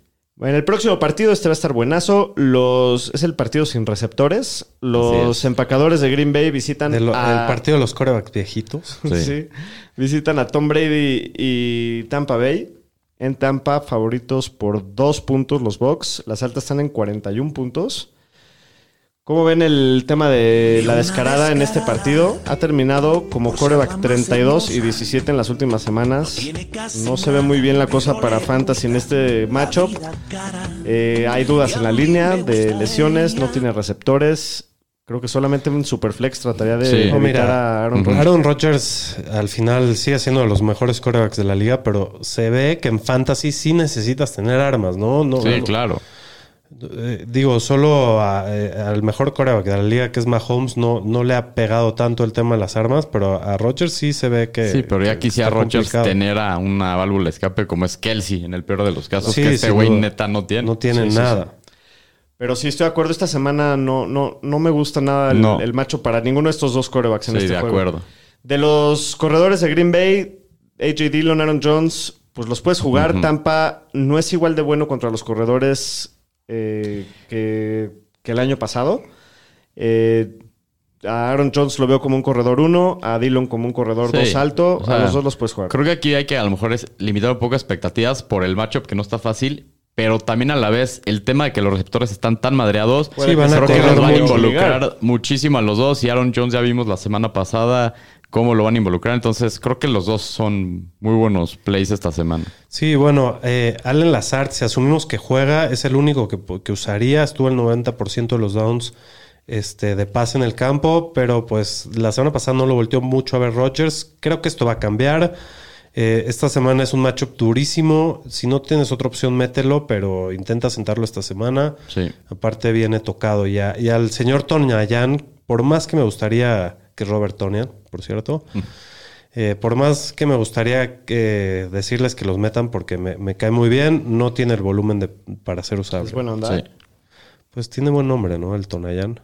En el próximo partido, este va a estar buenazo. Los, es el partido sin receptores. Los es. empacadores de Green Bay visitan De lo- a... El partido de los corebacks viejitos. Sí. Sí. Visitan a Tom Brady y Tampa Bay. En Tampa, favoritos por dos puntos los Bucks. Las altas están en 41 puntos. ¿Cómo ven el tema de la descarada en este partido? Ha terminado como coreback 32 y 17 en las últimas semanas. No se ve muy bien la cosa para Fantasy en este matchup. Eh, hay dudas en la línea de lesiones, no tiene receptores. Creo que solamente un Superflex trataría de Sí. evitar mira. a Aaron. Rodgers. Aaron Rodgers al final sigue siendo de los mejores corebacks de la liga, pero se ve que en fantasy sí necesitas tener armas, ¿no? no Sí, no. claro. Eh, digo, solo a- eh, al mejor coreback de la liga, que es Mahomes, no, no le ha pegado tanto el tema de las armas, pero a Rodgers sí se ve que. Sí, pero ya quisiera Rodgers complicado. tener a una válvula de escape como es Kelsey, en el peor de los casos, Sí, que este sin güey neta no tiene. No tiene Sí, sí, nada. Pero sí, estoy de acuerdo. Esta semana no, no, no me gusta nada el, No. el macho para ninguno de estos dos corebacks en Sí, este de juego. acuerdo. De los corredores de Green Bay, AJ Dillon, Aaron Jones, pues los puedes jugar. Tampa no es igual de bueno contra los corredores eh, que, que el año pasado. Eh, a Aaron Jones lo veo como un corredor 1, a Dillon como un corredor Sí, 2 alto. o sea, a los dos los puedes jugar. Creo que aquí hay que a lo mejor es limitar un poco expectativas por el matchup que no está fácil, pero también a la vez el tema de que los receptores están tan madreados, Sí, van a creo que los van a involucrar muchísimo a los dos. Y Aaron Jones ya vimos la semana pasada cómo lo van a involucrar. Entonces creo que los dos son muy buenos plays esta semana. Sí, bueno, eh, Allen Lazard, si asumimos que juega, es el único que, que usaría. Estuvo el 90% de los downs este, de pase en el campo, pero pues la semana pasada no lo volteó mucho a ver Rodgers. Creo que esto va a cambiar. Eh, esta semana es un matchup durísimo. Si no tienes otra opción, mételo, pero intenta sentarlo esta semana. Sí. Aparte viene tocado ya. Y al señor Tonyan, por más que me gustaría que Robert Tonyan, por cierto, eh, por más que me gustaría eh, decirles que los metan porque me, me cae muy bien, no tiene el volumen de, para ser usable. Es buena onda. Sí. Pues tiene buen nombre, ¿no? El Tonayan.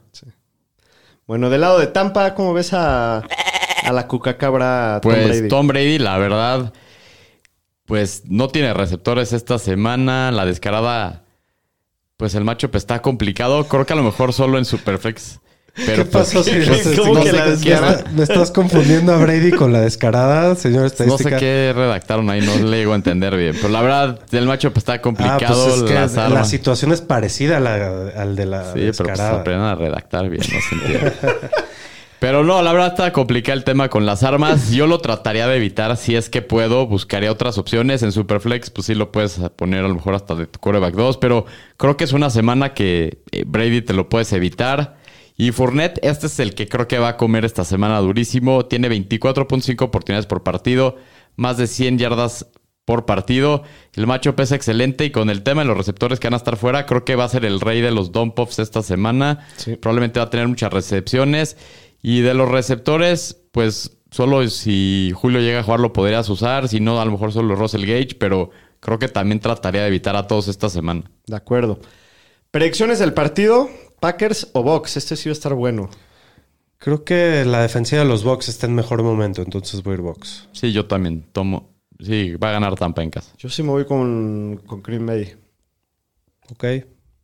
Bueno, del lado de Tampa, ¿cómo ves a, a la cucacabra Tom Pues Brady? Tom Brady, la verdad, pues no tiene receptores esta semana. La descarada, pues el matchup está complicado. Creo que a lo mejor solo en Superflex. Pero ¿Qué pasó, pues, señor pues, ¿Cómo no que sé la qué- descarada? Me estás confundiendo a Brady con la descarada, señor No sé qué redactaron ahí, no le llego a entender bien. Pero la verdad, el matchup está Ah, complicado. pues es que las la situación es parecida a la- al de la Sí, pero pues descarada. aprendan a redactar bien, no se entiende. Pero no, la verdad está complicado el tema con las armas. Yo lo trataría de evitar si es que puedo. Buscaría otras opciones. En Superflex, pues sí lo puedes poner a lo mejor hasta de tu quarterback 2. Pero creo que es una semana que eh, Brady te lo puedes evitar. Y Fournette, este es el que creo que va a comer esta semana durísimo. Tiene 24.5 oportunidades por partido. Más de 100 yardas por partido. El matchup es excelente y con el tema de los receptores que van a estar fuera, creo que va a ser el rey de los dump offs esta semana. Probablemente va a tener muchas recepciones. Y de los receptores, pues solo si Julio llega a jugar lo podrías usar. Si no, a lo mejor solo Russell Gage, pero creo que también trataría de evitar a todos esta semana. De acuerdo. Predicciones del partido, Packers o Box. Este sí va a estar bueno. Creo que la defensiva de los Bucks está en mejor momento, entonces voy a ir Bucks. Sí, yo también tomo. Sí, va a ganar Tampa en casa. Yo sí me voy con, con Green Bay. Ok,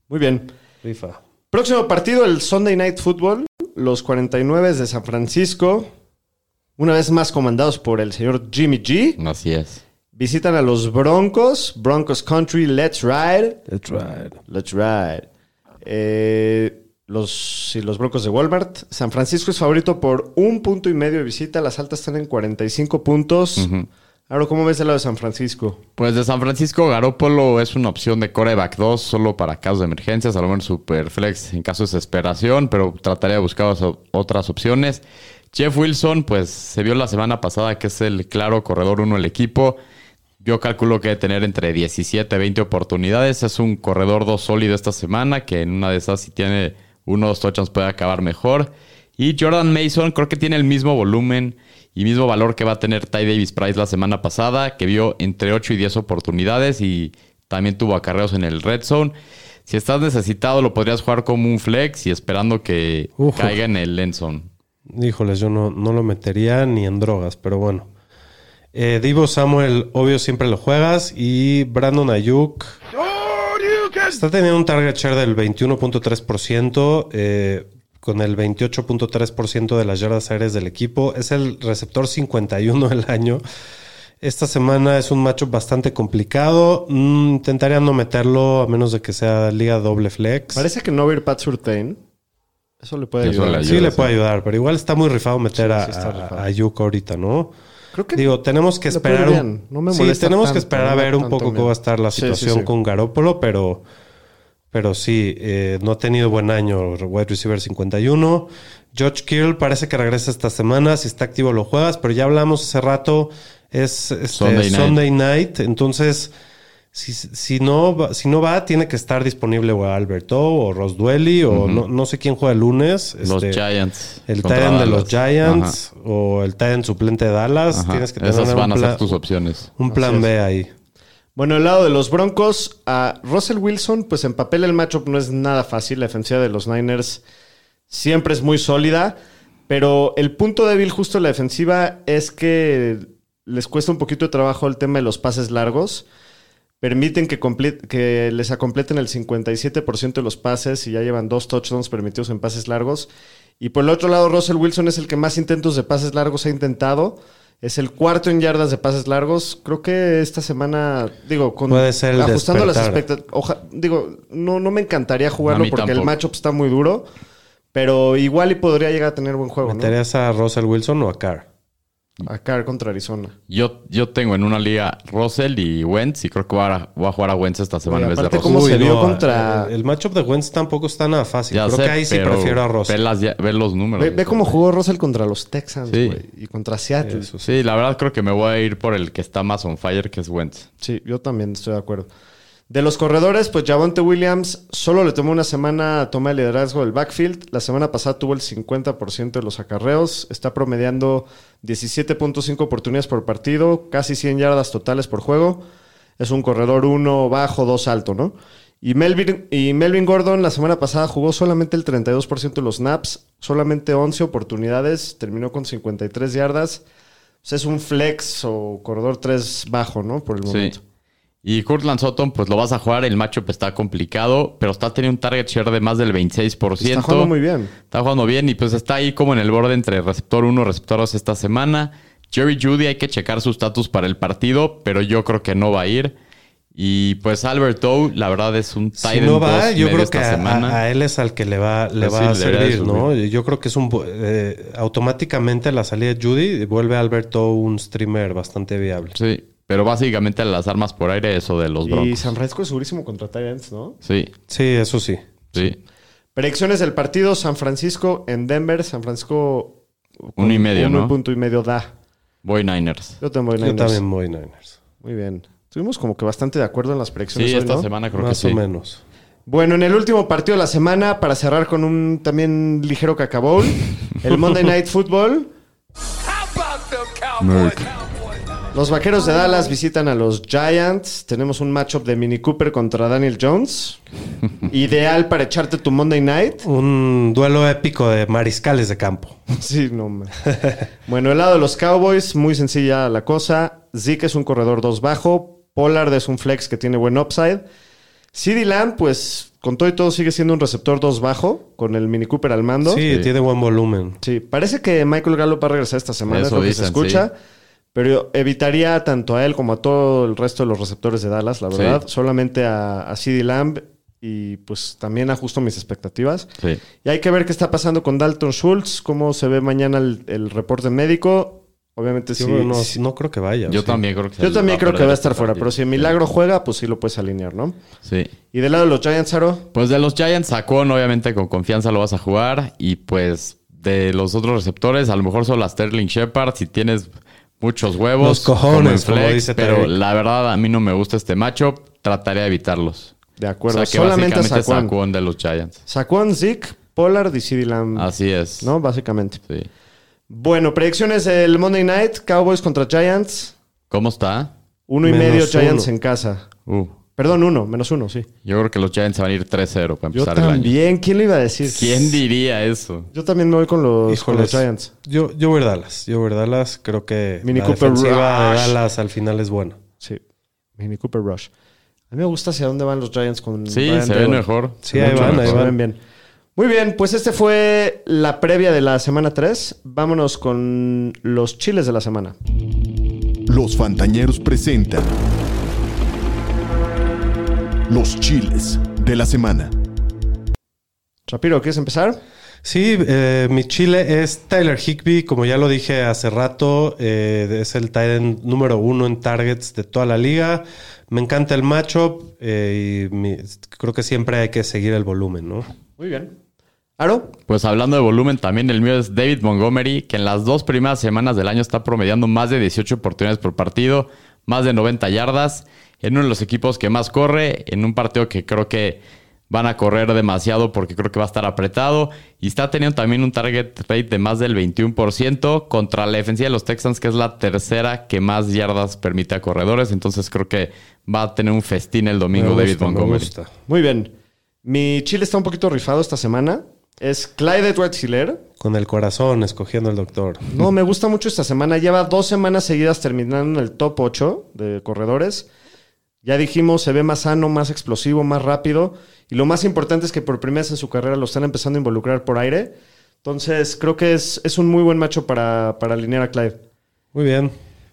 Muy bien. rifa. Próximo partido, el Sunday Night Football. Los 49 de San Francisco, una vez más comandados por el señor Jimmy G, Así es. visitan a los Broncos. Broncos Country, let's ride. That's right. Let's ride. Eh, los, sí, los Broncos de Walmart. San Francisco es favorito por un punto y medio de visita. Las altas están en 45 puntos. Ujú. Ahora, ¿cómo ves el lado de San Francisco? Pues de San Francisco, Garópolo es una opción de coreback 2 solo para casos de emergencias, a lo mejor Superflex en caso de desesperación, pero trataría de buscar otras opciones. Jeff Wilson, pues se vio la semana pasada que es el claro corredor 1 del equipo. Yo calculo que debe tener entre 17 y 20 oportunidades. Es un corredor 2 sólido esta semana, que en una de esas, si tiene uno o dos touchdowns, puede acabar mejor. Y Jordan Mason creo que tiene el mismo volumen y mismo valor que va a tener Ty Davis Price la semana pasada, que vio entre 8 y 10 oportunidades y también tuvo acarreos en el red zone. Si estás necesitado, lo podrías jugar como un flex y esperando que Uf. caiga en el end zone. Híjoles, yo no, no lo metería ni en drogas, pero bueno. Eh, Divo Samuel, obvio, siempre lo juegas. Y Brandon Ayuk está teniendo un target share del 21.3%, eh, con el 28.3% de las yardas aéreas del equipo. Es el receptor 51 del año. Esta semana es un matchup bastante complicado. Mm, intentaría no meterlo a menos de que sea liga doble flex. Parece que no va a ir Pat Surtain. Eso le puede Eso ayudar. le Sí, ayuda, le puede ayudar, pero igual está muy rifado meter Sí, a, sí está a- rifado. a Ayuk ahorita, ¿no? Creo que Digo, tenemos que esperar un. No me sí, molesta tenemos tanto, que esperar a ver un poco miedo. cómo va a estar la Sí, sí, situación sí. con Garópolo, pero, pero sí, eh, no ha tenido buen año wide receiver 51. George Kittle parece que regresa esta semana, si está activo lo juegas, pero ya hablamos hace rato, es este, Sunday Sunday, night. night. entonces Si, si, no, va- si no va, tiene que estar disponible o Alberto o Ross Duelli o no, no sé quién juega el lunes. Los este, Giants. El Titan de los. Giants o el Titan suplente de Dallas. Ajá, Tienes que tener Esas van a un, ser pla- tus opciones. un plan B ahí. Bueno, el lado de los Broncos, a Russell Wilson, pues en papel el matchup no es nada fácil. La defensiva de los Niners siempre es muy sólida, pero el punto débil justo de la defensiva es que les cuesta un poquito de trabajo el tema de los pases largos. Permiten que, les acompleten el 57% de los pases y ya llevan dos touchdowns permitidos en pases largos. Y por el otro lado, Russell Wilson es el que más intentos de pases largos ha intentado. Es el cuarto en yardas de pases largos. Creo que esta semana, digo, con, Puede ser el ajustando las expectativas. Digo, no, no me encantaría jugarlo porque el matchup está muy duro. Pero igual y podría llegar a tener buen juego, ¿no? ¿Meterías a Russell Wilson o a Carr? Acá contra Arizona. Yo, yo tengo en una liga Russell y Wentz y creo que voy a, voy a jugar a Wentz esta semana Oye, en vez de aparte, Russell. ¿Cómo se vio no, contra- El, el matchup de Wentz tampoco está nada fácil. Ya Creo sé, que ahí sí prefiero a Russell. Ve, las ya- ve los números. Ve, ve cómo jugó Russell contra los Texans, Sí. güey. Y contra Seattle. Eso sí. Sí, la verdad creo que me voy a ir por el que está más on fire, que es Wentz. Sí, yo también estoy de acuerdo. De los corredores, pues Javonte Williams solo le tomó una semana a tomar el liderazgo del backfield. La semana pasada tuvo el 50% de los acarreos. Está promediando 17.5 oportunidades por partido, casi 100 yardas totales por juego. Es un corredor 1 bajo, 2 alto, ¿no? Y Melvin, y Melvin Gordon la semana pasada jugó solamente el 32% de los snaps, solamente 11 oportunidades, terminó con 53 yardas. O sea, es un flex o corredor 3 bajo, ¿no? Por el momento. Sí. Y Kurtland Sutton, pues lo vas a jugar. El matchup está complicado, pero está teniendo un target share de más del 26%. Está jugando muy bien. Está jugando bien y pues está ahí como en el borde entre receptor 1 y receptor 2 esta semana. Jerry Judy hay que checar su estatus para el partido, pero yo creo que no va a ir. Y pues Albert O, la verdad es un Si tight no end va, yo creo que a, él es al que le va, le Pues va sí, a servir, ¿no? Yo creo que es un... eh, automáticamente la salida de Judy vuelve a Alberto un streamer bastante viable. Sí, pero básicamente las armas por aire, eso de los Y Broncos. San Francisco es durísimo contra Titans, ¿no? Sí, Sí, eso sí. sí. Predicciones del partido: San Francisco en Denver. San Francisco. Uno y medio, uno ¿no? punto y medio da. Voy Niners. Yo tengo Yo Niners. también voy Niners. Muy bien. Estuvimos como que bastante de acuerdo en las predicciones. Sí, hoy, esta ¿no? semana creo Más que sí. o menos. Bueno, en el último partido de la semana, para cerrar con un también ligero cacabowl, el Monday Night Football. Los vaqueros de Dallas visitan a los Giants. Tenemos un matchup de Mini Cooper contra Daniel Jones. Ideal para echarte tu Monday Night. Un duelo épico de mariscales de campo. Sí, no me. Bueno, el lado de los Cowboys, muy sencilla la cosa. Zeke es un corredor 2 bajo. Pollard es un flex que tiene buen upside. Lamb, pues con todo y todo sigue siendo un receptor 2 bajo, con el Mini Cooper al mando. Sí, Sí. tiene buen volumen. Sí, parece que Michael Gallup va a regresar esta semana, es lo que se escucha. Pero evitaría tanto a él como a todo el resto de los receptores de Dallas, la Sí. verdad. Solamente a, a CeeDee Lamb y pues también ajusto mis expectativas. Sí. Y hay que ver qué está pasando con Dalton Schultz, cómo se ve mañana el, el reporte médico. Obviamente sí. No, sí. no creo que vaya. Yo sí. también creo que Yo también creo que va a estar fuera, pero si el Milagro juega, pues sí lo puedes alinear, ¿no? Sí. Y del lado de los Giants, Aro, Pues de los Giants, Sacón, obviamente con confianza lo vas a jugar. Y pues de los otros receptores, a lo mejor son las Sterling Shepard. Si tienes muchos huevos, Los cojones, como en como dice pero la verdad a mí no me gusta este matchup. Trataré de evitarlos. de acuerdo. o sea que Solamente básicamente Saquon. Saquon de los Giants. Saquon, Zeke, Pollard y CeeDee Lamb. Así es. ¿No? Básicamente. Sí. Bueno, predicciones del Monday Night, Cowboys contra Giants. ¿Cómo está? Uno y Menos medio Giants uno. en casa. Uh, Perdón, uno, menos uno, sí. yo creo que los Giants van a ir 3-0 para Yo empezar el año. también. ¿Quién le iba a decir? ¿Quién diría eso? Yo también me voy con los, con los. Giants. Yo, yo voy a Dallas. Yo voy a Dallas. Creo que Mini la Cooper defensiva de Rush. Dallas al final es buena. Sí. Mini Cooper Rush. A mí me gusta hacia dónde van los Giants con Sí, se ven mejor. Sí, ahí van, ahí Se van. bien. Muy bien, pues este fue la previa de la semana 3. Vámonos con los chiles de la semana. Los Fantañeros presentan Los Chiles de la Semana. Shapiro, ¿quieres empezar? Sí, eh, mi chile es Tyler Higby. Como ya lo dije hace rato, eh, es el tight end número uno en targets de toda la liga. Me encanta el matchup eh, y mi- creo que siempre hay que seguir el volumen, ¿no? Muy bien. ¿Aro? Pues hablando de volumen, también el mío es David Montgomery, que en las dos primeras semanas del año está promediando más de 18 oportunidades por partido, más de 90 yardas, en uno de los equipos que más corre, en un partido que creo que van a correr demasiado porque creo que va a estar apretado. Y está teniendo también un target rate de más del 21% contra la defensiva de los Texans, que es la tercera que más yardas permite a corredores. Entonces creo que va a tener un festín el domingo David Montgomery. Muy bien. Mi chile está un poquito rifado esta semana. Es Clyde Edwards Hiller. Con el corazón escogiendo el doctor. No, me gusta mucho esta semana. Lleva dos semanas seguidas terminando en el top 8 de corredores. Ya dijimos, se ve más sano, más explosivo, más rápido. Y lo más importante es que por primera vez en su carrera lo están empezando a involucrar por aire. Entonces, creo que es, es un muy buen macho para, para alinear a Clyde. Muy bien.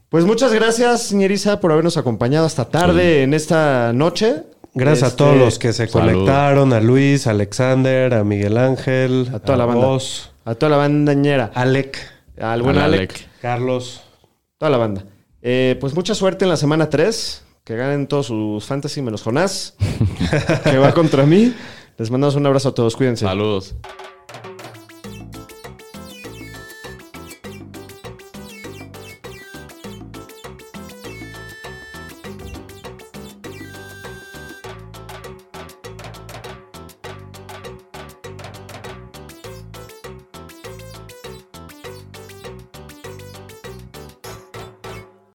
Pues muchas gracias, señoriza, por habernos acompañado hasta tarde en esta noche. Gracias a Este, todos los que se salud. conectaron, a Luis, a Alexander, a Miguel Ángel, A toda la banda. vos, A toda la bandañera. Alec, Al buen Al Alec. Alec. Carlos. Toda la banda. Eh, pues mucha suerte en la semana 3. Que ganen todos sus fantasy menos Jonás. que va contra mí. Les mandamos un abrazo a todos. Cuídense. Saludos.